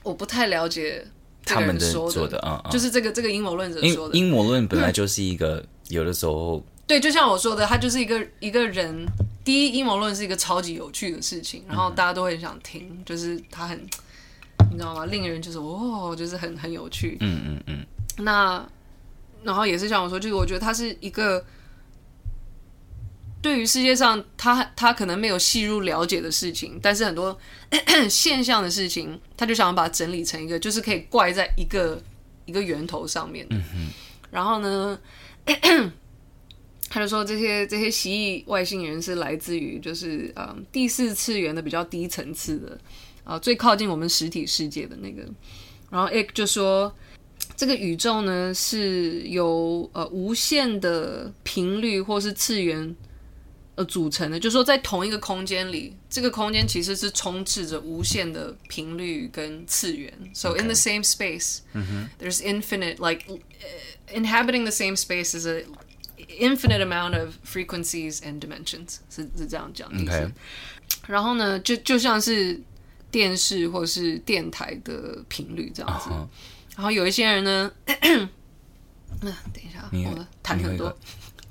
我不太了解。他们的说的啊，就是这个这个阴谋论者说的。阴谋论本来就是一个有的时候，对，就像我说的，他就是一个一个人。第一，阴谋论是一个超级有趣的事情，然后大家都会很想听，就是他很，你知道吗？令人就是哦，就是很很有趣。嗯嗯嗯。那然后也是像我说，就是我觉得他是一个对于世界上他他可能没有细入了解的事情，但是很多 (coughs) 现象的事情，他就想把它整理成一个，就是可以怪在一个一个源头上面。嗯。然后呢，(coughs) 他就说这些这些蜥蜴外星人是来自于就是嗯第四次元的比较低层次的啊、呃、最靠近我们实体世界的那个。然后 Ike 就说。这个宇宙呢是由呃无限的频率或是次元呃组成的，就是说在同一个空间里，这个空间其实是充斥着无限的频率跟次元。So in the same space, there's infinite like inhabiting the same space is a infinite amount of frequencies and dimensions。是是这样讲的意思。Okay. 然后呢，就就像是电视或是电台的频率这样子。Uh. 然后有一些人呢，那等一下，你我谈很多。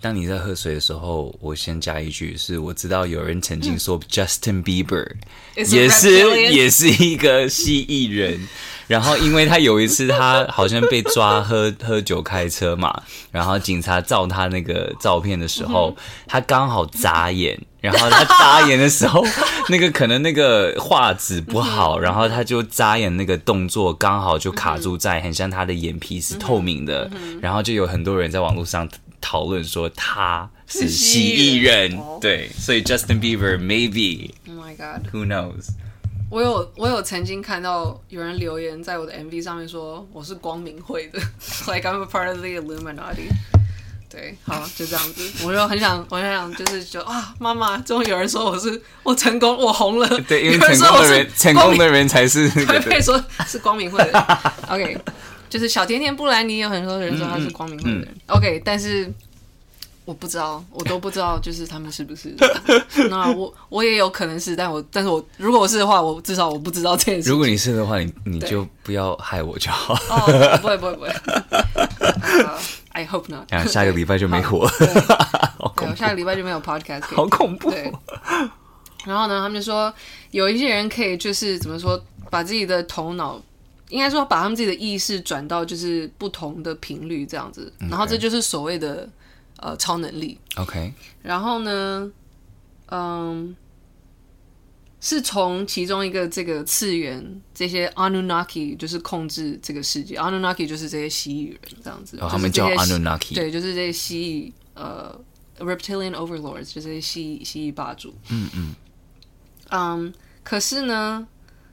当你在喝水的时候，我先加一句：是我知道有人曾经说 Justin Bieber 也是也是一个蜥蜴人。然后因为他有一次他好像被抓喝喝酒开车嘛，然后警察照他那个照片的时候，他刚好眨眼。然后他眨眼的时候，那个可能那个画质不好，然后他就眨眼那个动作刚好就卡住在很像他的眼皮是透明的，然后就有很多人在网络上讨论说他是蜥蜴人，(laughs) 对，所以 Justin Bieber maybe，Oh my God，Who knows？我有我有曾经看到有人留言在我的 MV 上面说我是光明会的，(laughs) like I'm a part of the Illuminati。对，好，就这样子。我就很想，我很想，就是说啊，妈妈，终于有人说我是我成功，我红了。对，因为成功的人，成功的人才是可以 (laughs) 说是光明会的人。OK，就是小甜甜布兰妮有很多人说他是光明会的人。嗯嗯、OK，但是我不知道，我都不知道，就是他们是不是？那我我也有可能是，但我但是我如果我是的话，我至少我不知道这件事。如果你是的话，你你就不要害我就好。哦，不会不会不会。(laughs) I hope not。下个礼拜就没火，(laughs) 下个礼拜就没有 podcast，好恐怖。然后呢，他们就说有一些人可以就是怎么说，把自己的头脑，应该说把他们自己的意识转到就是不同的频率这样子，然后这就是所谓的呃超能力。OK。然后呢，嗯。是从其中一个这个次元，这些 Anunnaki 就是控制这个世界，Anunnaki 就是这些蜥蜴人这样子。哦，他们叫 Anunnaki。对，就是这些蜥蜴，呃，Reptilian Overlords，就是这些蜥蜴蜥蜴霸主。嗯嗯。嗯，um, 可是呢，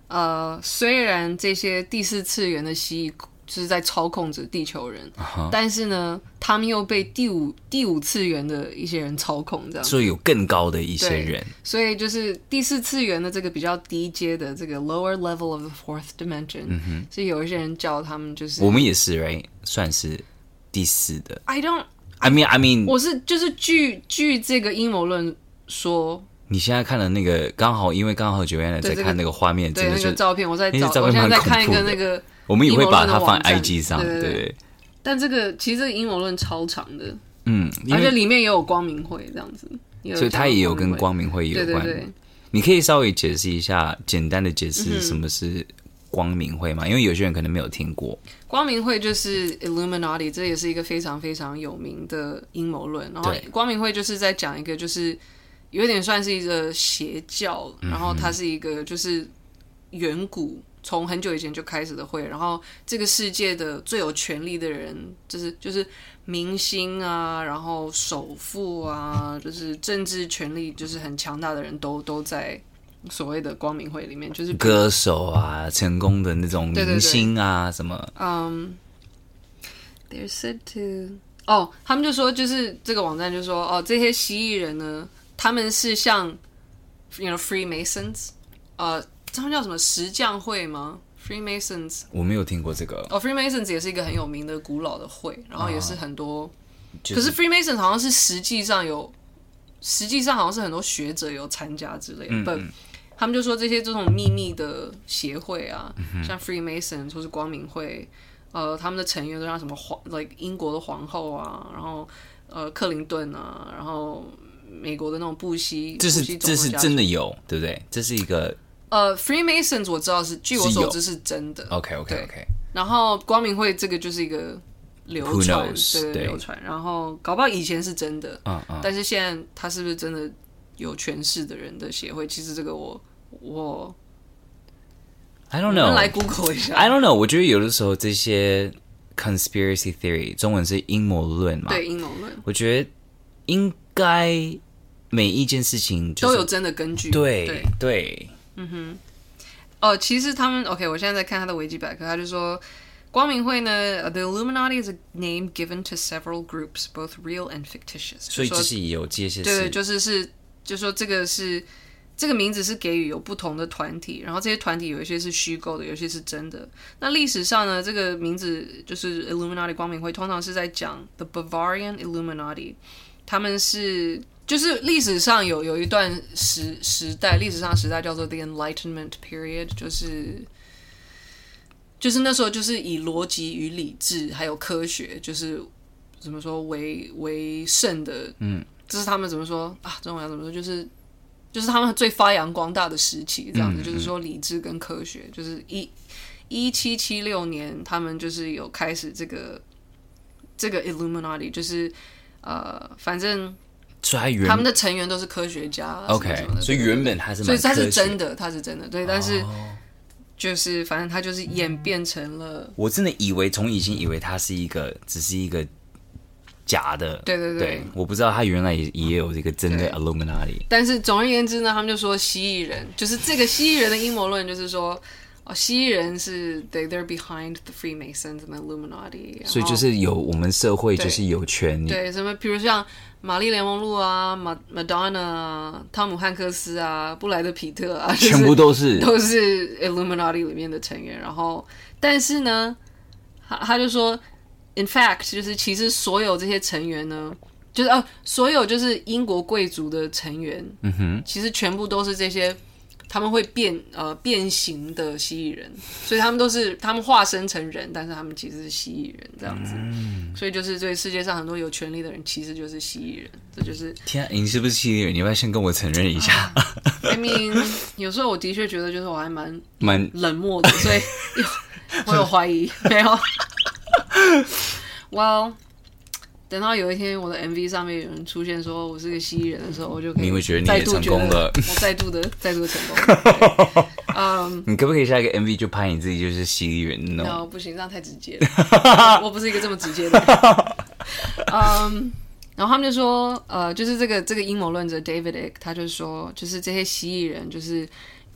呃，虽然这些第四次元的蜥蜴。就是在操控着地球人，uh huh. 但是呢，他们又被第五第五次元的一些人操控，这样，所以有更高的一些人，所以就是第四次元的这个比较低阶的这个 lower level of the fourth dimension，嗯哼，所以有一些人叫他们就是我们也是，right，算是第四的。I don't，I mean I mean，我是就是据据这个阴谋论说，你现在看的那个刚好因为刚好九月在看那个画面，真的是、那个照片，我在找，照我现在在看一个那个。我们也会把它放 IG 上，对，对，对，对。但这个其实这个阴谋论超长的，嗯，而且里面也有光明会这样子，所以它也有跟光明会有关。对对对，你可以稍微解释一下，简单的解释什么是光明会吗？嗯、因为有些人可能没有听过。光明会就是 Illuminati，这也是一个非常非常有名的阴谋论。然后光明会就是在讲一个，就是有点算是一个邪教，然后它是一个就是远古。从很久以前就开始的会，然后这个世界的最有权力的人，就是就是明星啊，然后首富啊，就是政治权力就是很强大的人都都在所谓的光明会里面，就是歌手啊，成功的那种明星啊，对对对什么，嗯、um,，they're said to，哦、oh,，他们就说就是这个网站就说哦，这些蜥蜴人呢，他们是像，you know Freemasons，呃、uh,。他们叫什么石匠会吗？Freemasons，我没有听过这个。哦、oh,，Freemasons 也是一个很有名的古老的会，然后也是很多。啊就是、可是 Freemasons 好像是实际上有，实际上好像是很多学者有参加之类的。嗯嗯、他们就说这些这种秘密的协会啊，嗯、像 Freemasons 或是光明会，呃，他们的成员都像什么皇，like 英国的皇后啊，然后呃克林顿啊，然后美国的那种布希，这是这是真的有，对不对？这是一个。呃、uh,，Freemasons 我知道是，据我所知是真的。OK OK OK。然后光明会这个就是一个流传，对，流传。然后搞不好以前是真的，嗯嗯。但是现在他是不是真的有权势的人的协会？其实这个我我 I don't know。们来 Google 一下。I don't know。我觉得有的时候这些 conspiracy theory 中文是阴谋论嘛？对，阴谋论。我觉得应该每一件事情、就是、都有真的根据。对对对。嗯哼。哦，其实他们 OK，我现在在看他的维基百科，他就说。光明会呢？The Illuminati is a name given to several groups, both real and fictitious。所以就是有这些对，就是是，就说这个是这个名字是给予有不同的团体，然后这些团体有一些是虚构的，有一些是真的。那历史上呢，这个名字就是 Illuminati 光明会，通常是在讲 The Bavarian Illuminati，他们是就是历史上有有一段时时代，历史上时代叫做 The Enlightenment Period，就是。就是那时候，就是以逻辑与理智还有科学，就是怎么说为为圣的，嗯，这是他们怎么说啊？中文要怎么说？就是就是他们最发扬光大的时期，这样子。嗯、就是说理智跟科学，就是一一七七六年，他们就是有开始这个这个 Illuminati，就是呃，反正所以他们的成员都是科学家，OK，什么什么的，所以原本他是，所以他是真的，他是真的，对，但是。哦就是，反正他就是演变成了。我真的以为从以前以为他是一个，只是一个假的。对对对，对我不知道他原来也也有这个真的 Illuminati。但是总而言之呢，他们就说蜥蜴人，就是这个蜥蜴人的阴谋论，就是说。哦，蜥蜴人是 they they're behind the Freemasons and the Illuminati，所以就是有我们社会就是有权利，对什么，比如像玛丽莲梦露啊、马 Madonna 啊、汤姆汉克斯啊、布莱德皮特啊，就是、全部都是都是 Illuminati 里面的成员。然后，但是呢，他他就说，in fact，就是其实所有这些成员呢，就是哦、啊，所有就是英国贵族的成员，嗯哼，其实全部都是这些。他们会变呃变形的蜥蜴人，所以他们都是他们化身成人，但是他们其实是蜥蜴人这样子。嗯、所以就是对世界上很多有权力的人其实就是蜥蜴人，这就是。天、啊，你是不是蜥蜴人？你要不要先跟我承认一下。Uh, I mean，有时候我的确觉得就是我还蛮蛮冷漠的，所以 (laughs) 我有怀疑没有。(laughs) Well。等到有一天我的 MV 上面有人出现说我是个蜥蜴人的时候，我就可以 (laughs) 再度成功了。我再度的再度成功。(laughs) 嗯，你可不可以下一个 MV 就拍你自己就是蜥蜴人呢？No，不行，这样太直接了。(laughs) 我不是一个这么直接的人。嗯，然后他们就说，呃，就是这个这个阴谋论者 David Icke，他就说，就是这些蜥蜴人就是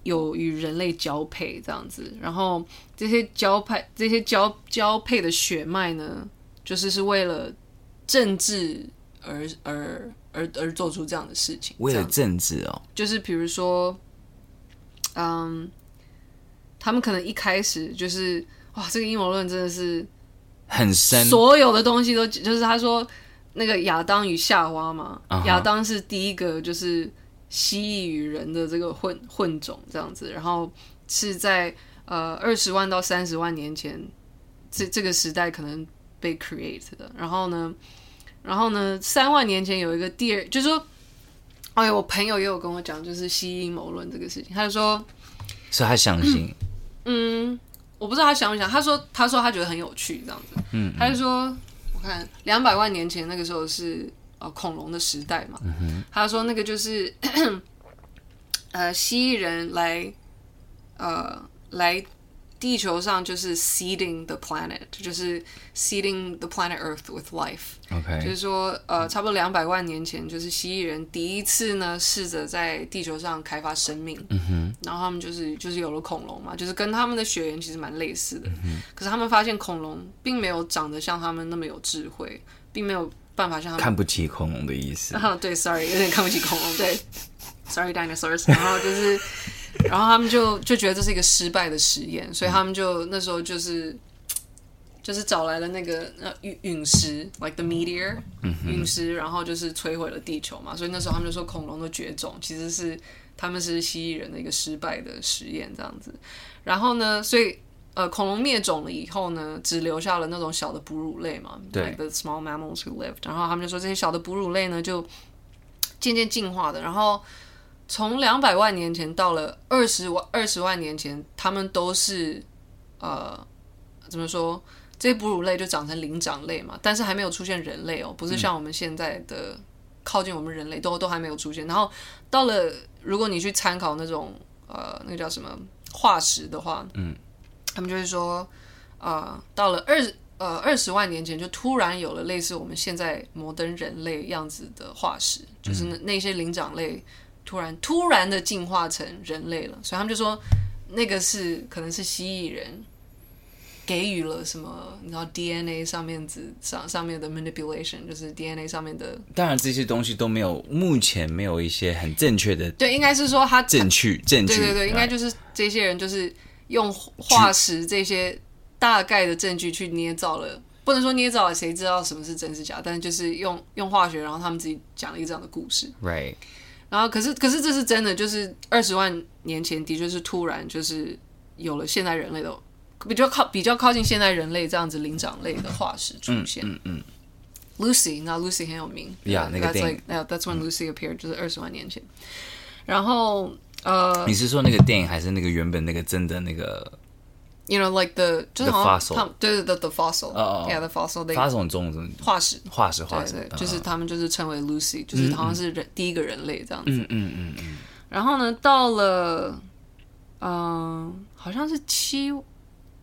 有与人类交配这样子，然后这些交配这些交交配的血脉呢，就是是为了。政治而而而而做出这样的事情，为了政治哦，就是比如说，嗯，他们可能一开始就是哇，这个阴谋论真的是很深，所有的东西都就是他说那个亚当与夏娃嘛，亚、uh huh. 当是第一个就是蜥蜴与人的这个混混种这样子，然后是在呃二十万到三十万年前，这这个时代可能被 create 的，然后呢。然后呢，三万年前有一个第二，就是说，哎呀，我朋友也有跟我讲，就是蜥阴谋论这个事情，他就说，是他相信嗯，嗯，我不知道他想不想，他说，他说他觉得很有趣，这样子，嗯，嗯，他就说，我看两百万年前那个时候是呃恐龙的时代嘛，他说那个就是，(clears throat) 呃，蜥蜴人来，呃，来。地球上就是 seeding the planet，就是 seeding the planet Earth with life。OK，就是说，呃，差不多两百万年前，就是蜥蜴人第一次呢试着在地球上开发生命。嗯哼，然后他们就是就是有了恐龙嘛，就是跟他们的血缘其实蛮类似的。嗯哼，可是他们发现恐龙并没有长得像他们那么有智慧，并没有办法像他们看不起恐龙的意思。啊，(laughs) 对，sorry，有点看不起恐龙。对，sorry dinosaurs。然后就是。然后他们就就觉得这是一个失败的实验，所以他们就那时候就是就是找来了那个呃陨陨石，like the meteor，陨石，然后就是摧毁了地球嘛。所以那时候他们就说恐龙的绝种其实是他们是蜥蜴人的一个失败的实验这样子。然后呢，所以呃恐龙灭种了以后呢，只留下了那种小的哺乳类嘛，对，like the small mammals who lived。然后他们就说这些小的哺乳类呢就渐渐进化的，然后。从两百万年前到了二十万二十万年前，他们都是呃怎么说，这些哺乳类就长成灵长类嘛，但是还没有出现人类哦，不是像我们现在的靠近我们人类都都还没有出现。然后到了，如果你去参考那种呃那个叫什么化石的话，嗯，他们就会说，呃，到了二呃二十万年前就突然有了类似我们现在摩登人类样子的化石，就是那那些灵长类突然突然的进化成人类了，所以他们就说那个是可能是蜥蜴人。给予了什么？你知道 DNA 上面子上上面的 manipulation，就是 DNA 上面的。当然这些东西都没有，目前没有一些很正确的。对，应该是说他正确证据。对对对，应该就是这些人就是用化石这些大概的证据去捏造了，不能说捏造了，谁知道什么是真是假？但是就是用用化学，然后他们自己讲了一个这样的故事。Right。然后可是可是这是真的，就是二十万年前的确是突然就是有了现代人类的。比较靠比较靠近现代人类这样子灵长类的化石出现。嗯嗯。Lucy，那 Lucy 很有名。Yeah，那个电影。That's when Lucy appeared，就是二十万年前。然后呃，你是说那个电影还是那个原本那个真的那个？You know, like the 就是 fossil，对对对，the fossil。哦哦。Yeah，the fossil。fossil 中文化石。化石化石。对对，就是他们就是称为 Lucy，就是好像是人第一个人类这样子。嗯嗯嗯嗯。然后呢，到了嗯，好像是七。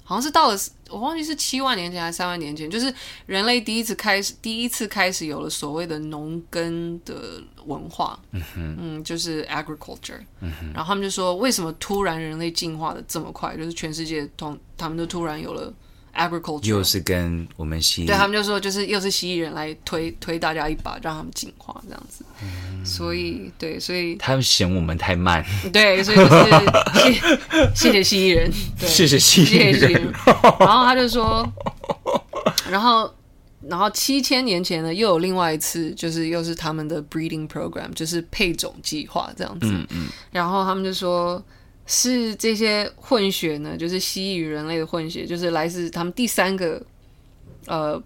好像是到了，我忘记是七万年前还是三万年前，就是人类第一次开始，第一次开始有了所谓的农耕的文化，嗯哼，嗯，就是 agriculture，嗯哼，然后他们就说，为什么突然人类进化的这么快？就是全世界同他们都突然有了。Agriculture 又是跟我们蜥蜴，对他们就说，就是又是蜥蜴人来推推大家一把，让他们进化这样子。嗯、所以，对，所以他们嫌我们太慢。对，所以就是谢谢谢蜥蜴人，对谢谢蜥蜴人。谢谢蜥蜴人。然后他就说，然后然后七千年前呢，又有另外一次，就是又是他们的 breeding program，就是配种计划这样子。嗯嗯。然后他们就说。是这些混血呢，就是蜥蜴与人类的混血，就是来自他们第三个，呃，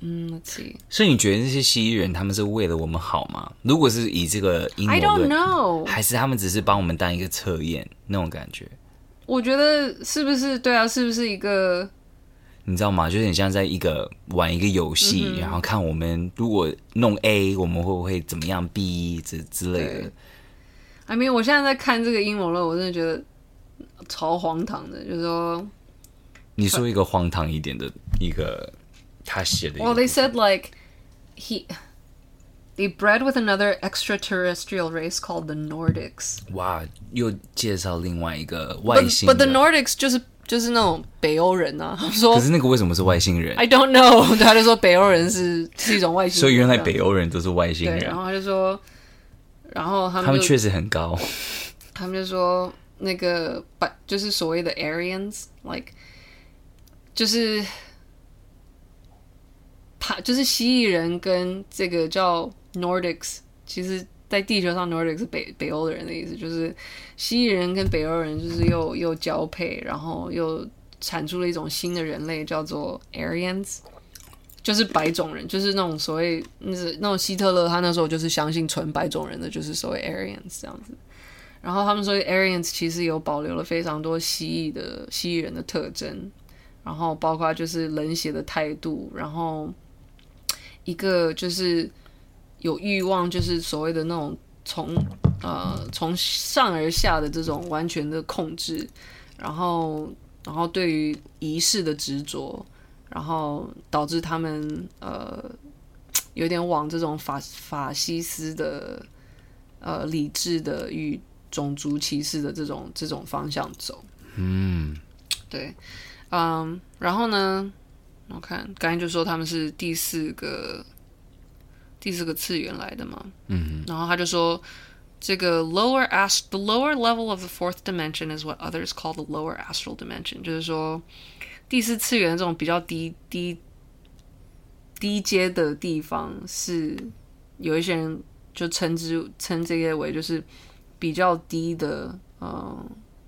嗯，let's see。所以你觉得这些蜥蜴人他们是为了我们好吗？如果是以这个阴谋论，I don't know，还是他们只是帮我们当一个测验那种感觉？我觉得是不是对啊？是不是一个？你知道吗？就是很像在一个玩一个游戏，嗯、然后看我们如果弄 A，我们会不会怎么样 B 之之类的。I mean，我现在在看这个阴谋论，我真的觉得超荒唐的。就是说，你说一个荒唐一点的一个他写的。Well, they said like he they bred with another extraterrestrial race called the Nordics。哇，又介绍另外一个外星 But, but the Nordics 就是就是那种北欧人啊。说，可是那个为什么是外星人？I don't know。他就说北欧人是是一种外星人，所以原来北欧人都是外星人。然后他就说。 (laughs) 然后他们他们确实很高，(laughs) 他们就说那个白就是所谓的 Aryans，like 就是他就是蜥蜴人跟这个叫 Nordics，其实在地球上 Nordics 是北北欧的人的意思，就是蜥蜴人跟北欧人就是又又交配，然后又产出了一种新的人类，叫做 Aryans。就是白种人，就是那种所谓那是那种希特勒，他那时候就是相信纯白种人的，就是所谓 Aryans 这样子。然后他们说 Aryans 其实有保留了非常多蜥蜴的蜥蜴人的特征，然后包括就是冷血的态度，然后一个就是有欲望，就是所谓的那种从呃从上而下的这种完全的控制，然后然后对于仪式的执着。然后导致他们呃有点往这种法法西斯的呃理智的与种族歧视的这种这种方向走。嗯，对，嗯，然后呢，我看刚才就说他们是第四个第四个次元来的嘛。嗯，然后他就说这个 lower ast the lower level of the fourth dimension is what others call the lower astral dimension，就是说。第四次元这种比较低低低阶的地方，是有一些人就称之称这些为就是比较低的呃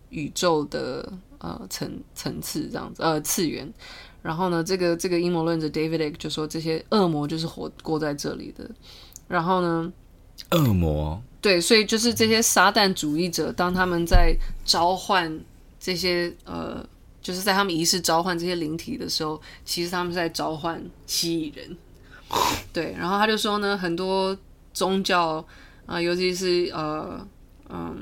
宇宙的呃层层次这样子呃次元。然后呢，这个这个阴谋论者 David Icke 就说这些恶魔就是活过在这里的。然后呢，恶魔对，所以就是这些撒旦主义者，当他们在召唤这些呃。就是在他们仪式召唤这些灵体的时候，其实他们是在召唤蜥蜴人。(laughs) 对，然后他就说呢，很多宗教啊、呃，尤其是呃嗯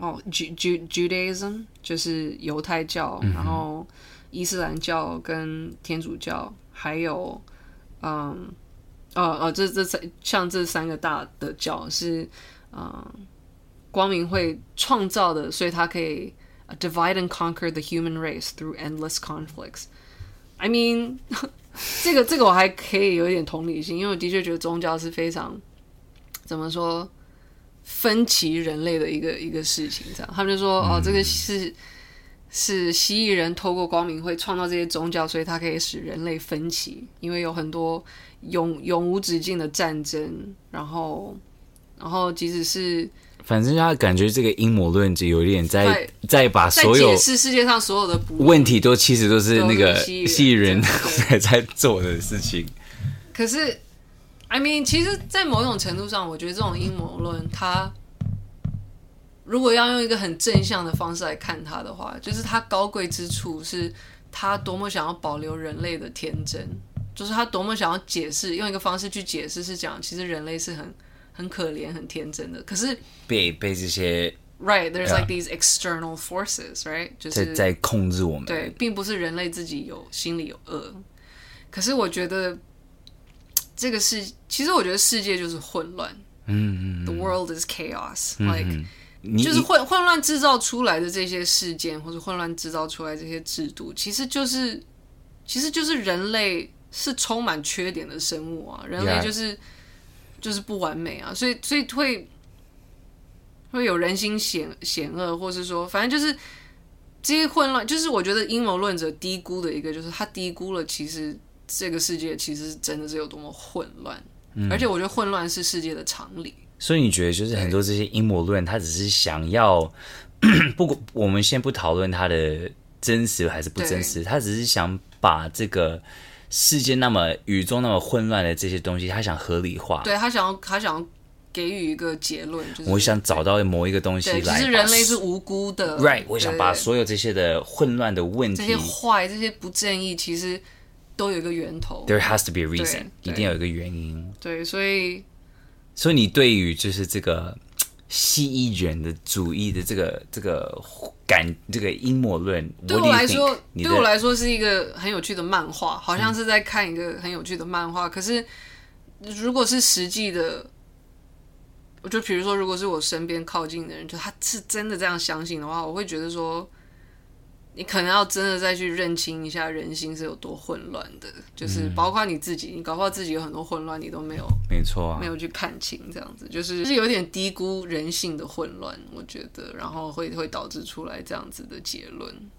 哦，Ju Ju Judaism 就是犹太教，然后伊斯兰教跟天主教，还有嗯哦哦，这这三像这三个大的教是嗯光明会创造的，所以它可以 divide and conquer the human race through endless conflicts。I mean。(laughs) 这个这个我还可以有一点同理心，因为我的确觉得宗教是非常怎么说分歧人类的一个一个事情。这样，他们就说哦，这个是是蜥蜴人透过光明会创造这些宗教，所以它可以使人类分歧，因为有很多永永无止境的战争，然后然后即使是。反正他感觉这个阴谋论就有点在在把所有解释世界上所有的问题都其实都是那个蜥蜴人在 (laughs) 在做的事情。可是，I mean，其实，在某种程度上，我觉得这种阴谋论，它如果要用一个很正向的方式来看它的话，就是它高贵之处是它多么想要保留人类的天真，就是它多么想要解释，用一个方式去解释，是讲其实人类是很。很可怜，很天真的，可是被被这些 right，there's like these external forces，right，就是在在控制我们。对，并不是人类自己有心里有恶。可是我觉得这个世，其实我觉得世界就是混乱。嗯嗯。The world is chaos，like，就是混混乱制造出来的这些事件，或者混乱制造出来这些制度，其实就是其实就是人类是充满缺点的生物啊，人类就是。就是不完美啊，所以所以会会有人心险险恶，或是说，反正就是这些混乱。就是我觉得阴谋论者低估的一个，就是他低估了其实这个世界其实真的是有多么混乱，嗯、而且我觉得混乱是世界的常理。所以你觉得，就是很多这些阴谋论，他只是想要不过我们先不讨论他的真实还是不真实，他只是想把这个。世界那么宇宙那么混乱的这些东西，他想合理化，对，他想要他想要给予一个结论，就是我想找到某一个东西来，其实人类是无辜的，right？我想把所有这些的混乱的问题、这些坏、这些不正义，其实都有一个源头，there has to be a reason，一定要有一个原因，对，所以，所以你对于就是这个。蜥蜴人的主义的这个这个感，这个阴谋论，对我来说，对我来说是一个很有趣的漫画，好像是在看一个很有趣的漫画。嗯、可是，如果是实际的，我就比如说，如果是我身边靠近的人，就他是真的这样相信的话，我会觉得说。你可能要真的再去认清一下人心是有多混乱的，就是包括你自己，你搞不好自己有很多混乱，你都没有，没错啊，没有去看清，这样子就是就是有点低估人性的混乱，我觉得，然后会会导致出来这样子的结论，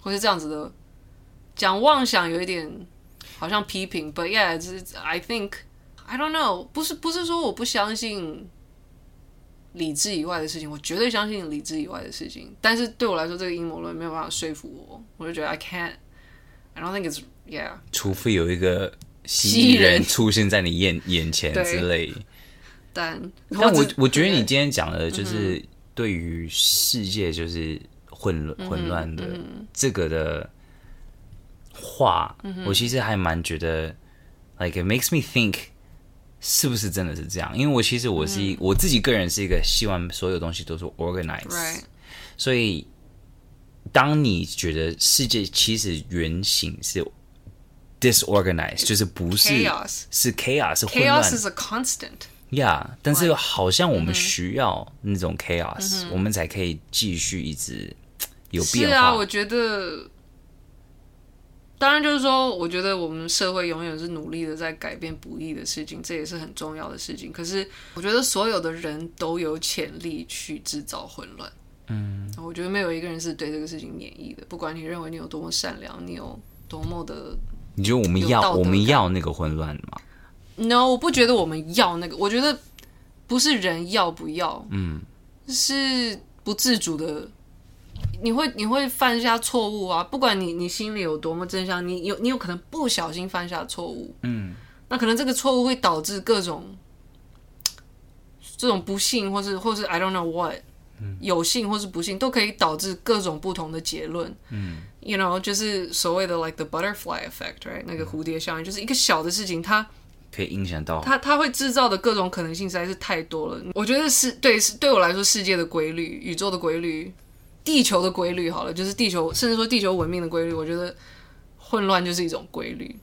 或是这样子的讲妄想，有一点好像批评，but yeah，就是 I think I don't know，不是不是说我不相信。理智以外的事情，我绝对相信理智以外的事情。但是对我来说，这个阴谋论没有办法说服我，我就觉得 I can't. I don't think it's yeah. 除非有一个蜥蜴人出现在你眼眼前之类。但但我我觉得你今天讲的就是对于世界就是混乱混乱的这个的话，我其实还蛮觉得，like it makes me think. 是不是真的是这样？因为我其实我是一、嗯、我自己个人是一个希望所有东西都是 organized. 所以当你觉得世界其实原型是 disorganized，就是不是 chaos，是 chaos 是混乱，chaos is a constant，yeah，但是好像我们需要那种 chaos，、嗯、我们才可以继续一直有变化。是啊，我觉得。当然，就是说，我觉得我们社会永远是努力的在改变不易的事情，这也是很重要的事情。可是，我觉得所有的人都有潜力去制造混乱。嗯，我觉得没有一个人是对这个事情免疫的。不管你认为你有多么善良，你有多么的，你觉得我们要我们要那个混乱吗？No，我不觉得我们要那个。我觉得不是人要不要，嗯，是不自主的。你会你会犯下错误啊！不管你你心里有多么真相，你有你有可能不小心犯下错误，嗯，那可能这个错误会导致各种这种不幸，或是或是 I don't know what，有幸或是不幸，都可以导致各种不同的结论。嗯，you know，就是所谓的 like the butterfly effect，right？那个蝴蝶效应，就是一个小的事情，它可以影响到它，它会制造的各种可能性实在是太多了。我觉得是对，是对我来说，世界的规律、宇宙的规律、地球的规律，好了，就是地球，甚至说地球文明的规律，我觉得混乱就是一种规律，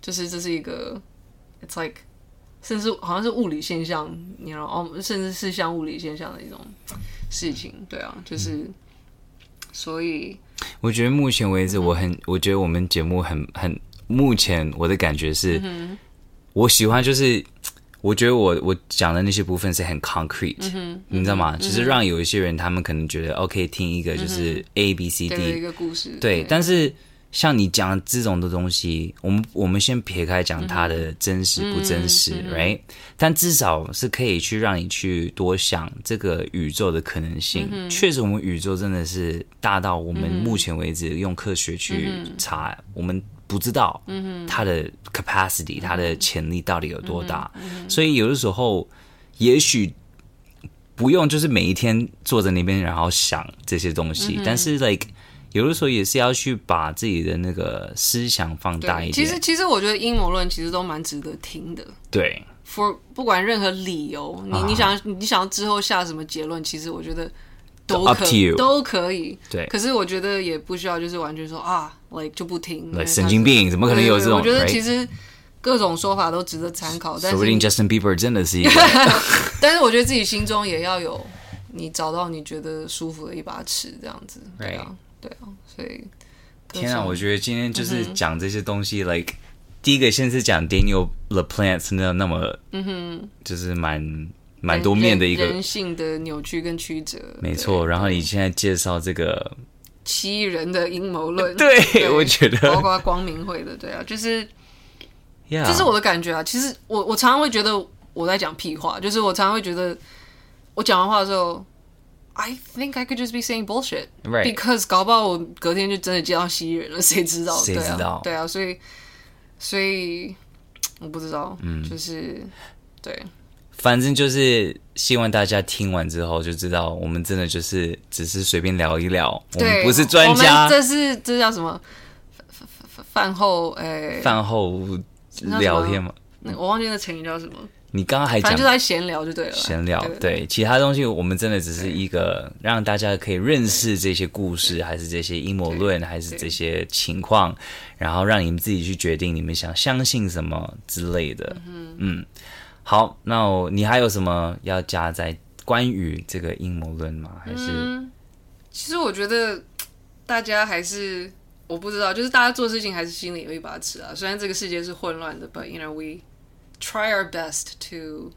就是这是一个，it's like。甚至好像是物理现象，你知道哦，甚至是像物理现象的一种事情，对啊，就是，嗯、所以我觉得目前为止，我很，嗯、我觉得我们节目很很，目前我的感觉是，嗯、我喜欢就是，我觉得我我讲的那些部分是很 concrete，嗯、你知道吗？就、嗯、是让有一些人他们可能觉得 OK，听一个就是 A B C D 的一个故事，对，对但是。像你讲这种的东西，我们我们先撇开讲它的真实不真实、嗯、，right？但至少是可以去让你去多想这个宇宙的可能性。嗯、确实，我们宇宙真的是大到我们目前为止用科学去查，嗯、我们不知道嗯，他的 capacity，、嗯、它的潜力到底有多大。嗯、所以有的时候，也许不用就是每一天坐在那边然后想这些东西，嗯、但是 like。有的时候也是要去把自己的那个思想放大一点。其实，其实我觉得阴谋论其实都蛮值得听的。对，for 不管任何理由，你、uh. 你想你想要之后下什么结论，其实我觉得都可以，都可以。对，可是我觉得也不需要就是完全说啊，like 就不听。Like, 神经病，怎么可能有这种？我觉得其实各种说法都值得参考。但说不定 Justin Bieber 真的是一个。但是我觉得自己心中也要有你找到你觉得舒服的一把尺，这样子。对啊。对啊，所以天啊，我觉得今天就是讲这些东西、嗯、，like 第一个先是讲 Daniel The Plants 那那么，嗯哼，就是蛮蛮多面的一个人性的扭曲跟曲折，没错。然后你现在介绍这个七人的阴谋论，(laughs) 对，对我觉得包括光明会的，对啊，就是，这.是我的感觉啊。其实我我常常会觉得我在讲屁话，就是我常常会觉得我讲完话的时候。I think I could just be saying bullshit, right? Because 搞不好我隔天就真的见到蜥蜴人了，谁知道？谁知道？对啊，对啊，所以，所以我不知道，嗯，就是对，反正就是希望大家听完之后就知道，我们真的就是只是随便聊一聊，我们不是专家，这是这叫什么？饭后哎，饭后聊天嘛？那我忘记那成语叫什么。你刚刚还讲，就在闲聊就对了。闲聊，对，其他东西我们真的只是一个让大家可以认识这些故事，还是这些阴谋论，还是这些情况，然后让你们自己去决定你们想相信什么之类的。嗯，嗯，好，那你还有什么要加在关于这个阴谋论吗？还是、嗯？其实我觉得大家还是我不知道，就是大家做事情还是心里有一把尺啊。虽然这个世界是混乱的，but you know we。Try our best to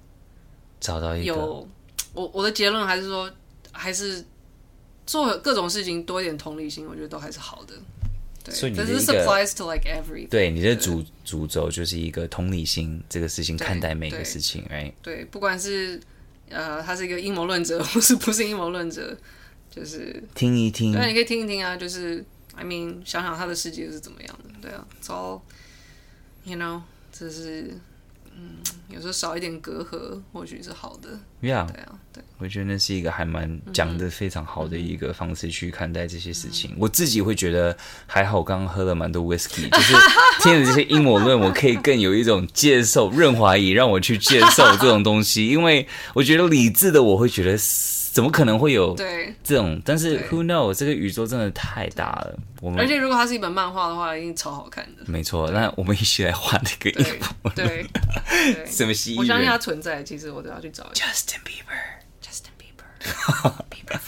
找到一个有我我的结论还是说，还是做各种事情多一点同理心，我觉得都还是好的。对，所以你。对，你的主主轴就是一个同理心这个事情，看待每个事情，，right？，对，不管是呃他是一个阴谋论者，或是不是阴谋论者，就是听一听，对，你可以听一听啊，就是 I mean 想想他的世界是怎么样的，对啊，It's all you know，这是。嗯，有时候少一点隔阂，或许是好的。Yeah, 对啊，对，我觉得那是一个还蛮讲的非常好的一个方式去看待这些事情。嗯、我自己会觉得还好，刚刚喝了蛮多 whisky，就是听了这些阴谋论，我可以更有一种接受润滑仪，让我去接受这种东西，因为我觉得理智的我会觉得。怎么可能会有对这种？但是 Who knows？这个宇宙真的太大了。我们而且如果它是一本漫画的话，一定超好看的。没错，那我们一起来画那个。对 (laughs) 对，什么蜥蜴？我相信它存在，其实我都要去找一下。Justin Bieber，Justin Bieber。(laughs)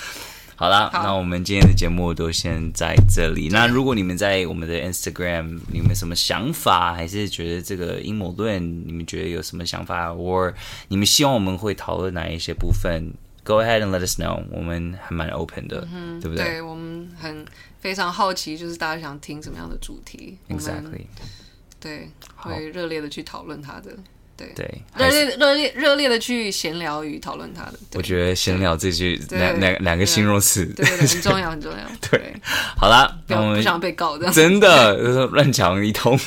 好了，好，那我们今天的节目都先在这里。对那如果你们在我们的 Instagram，你们什么想法？还是觉得这个阴谋论，你们觉得有什么想法？或你们希望我们会讨论哪一些部分？Go ahead and let us know，我们还蛮 open 的，嗯、对不对？对，我们很非常好奇，就是大家想听什么样的主题？Exactly，对，会热烈的去讨论它的，对对，热烈热烈热烈的去闲聊与讨论它的。我觉得闲聊这句两两两个形容词，对，很重要很重要。(laughs) 对，(laughs) 好了，那我们不想被告的，真的 (laughs) 乱讲一通。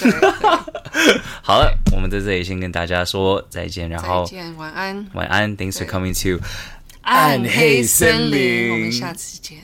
好了，我们在这里先跟大家说再见，然后再见，晚安，晚安，Thanks for coming to。暗黑森林。我们下次见。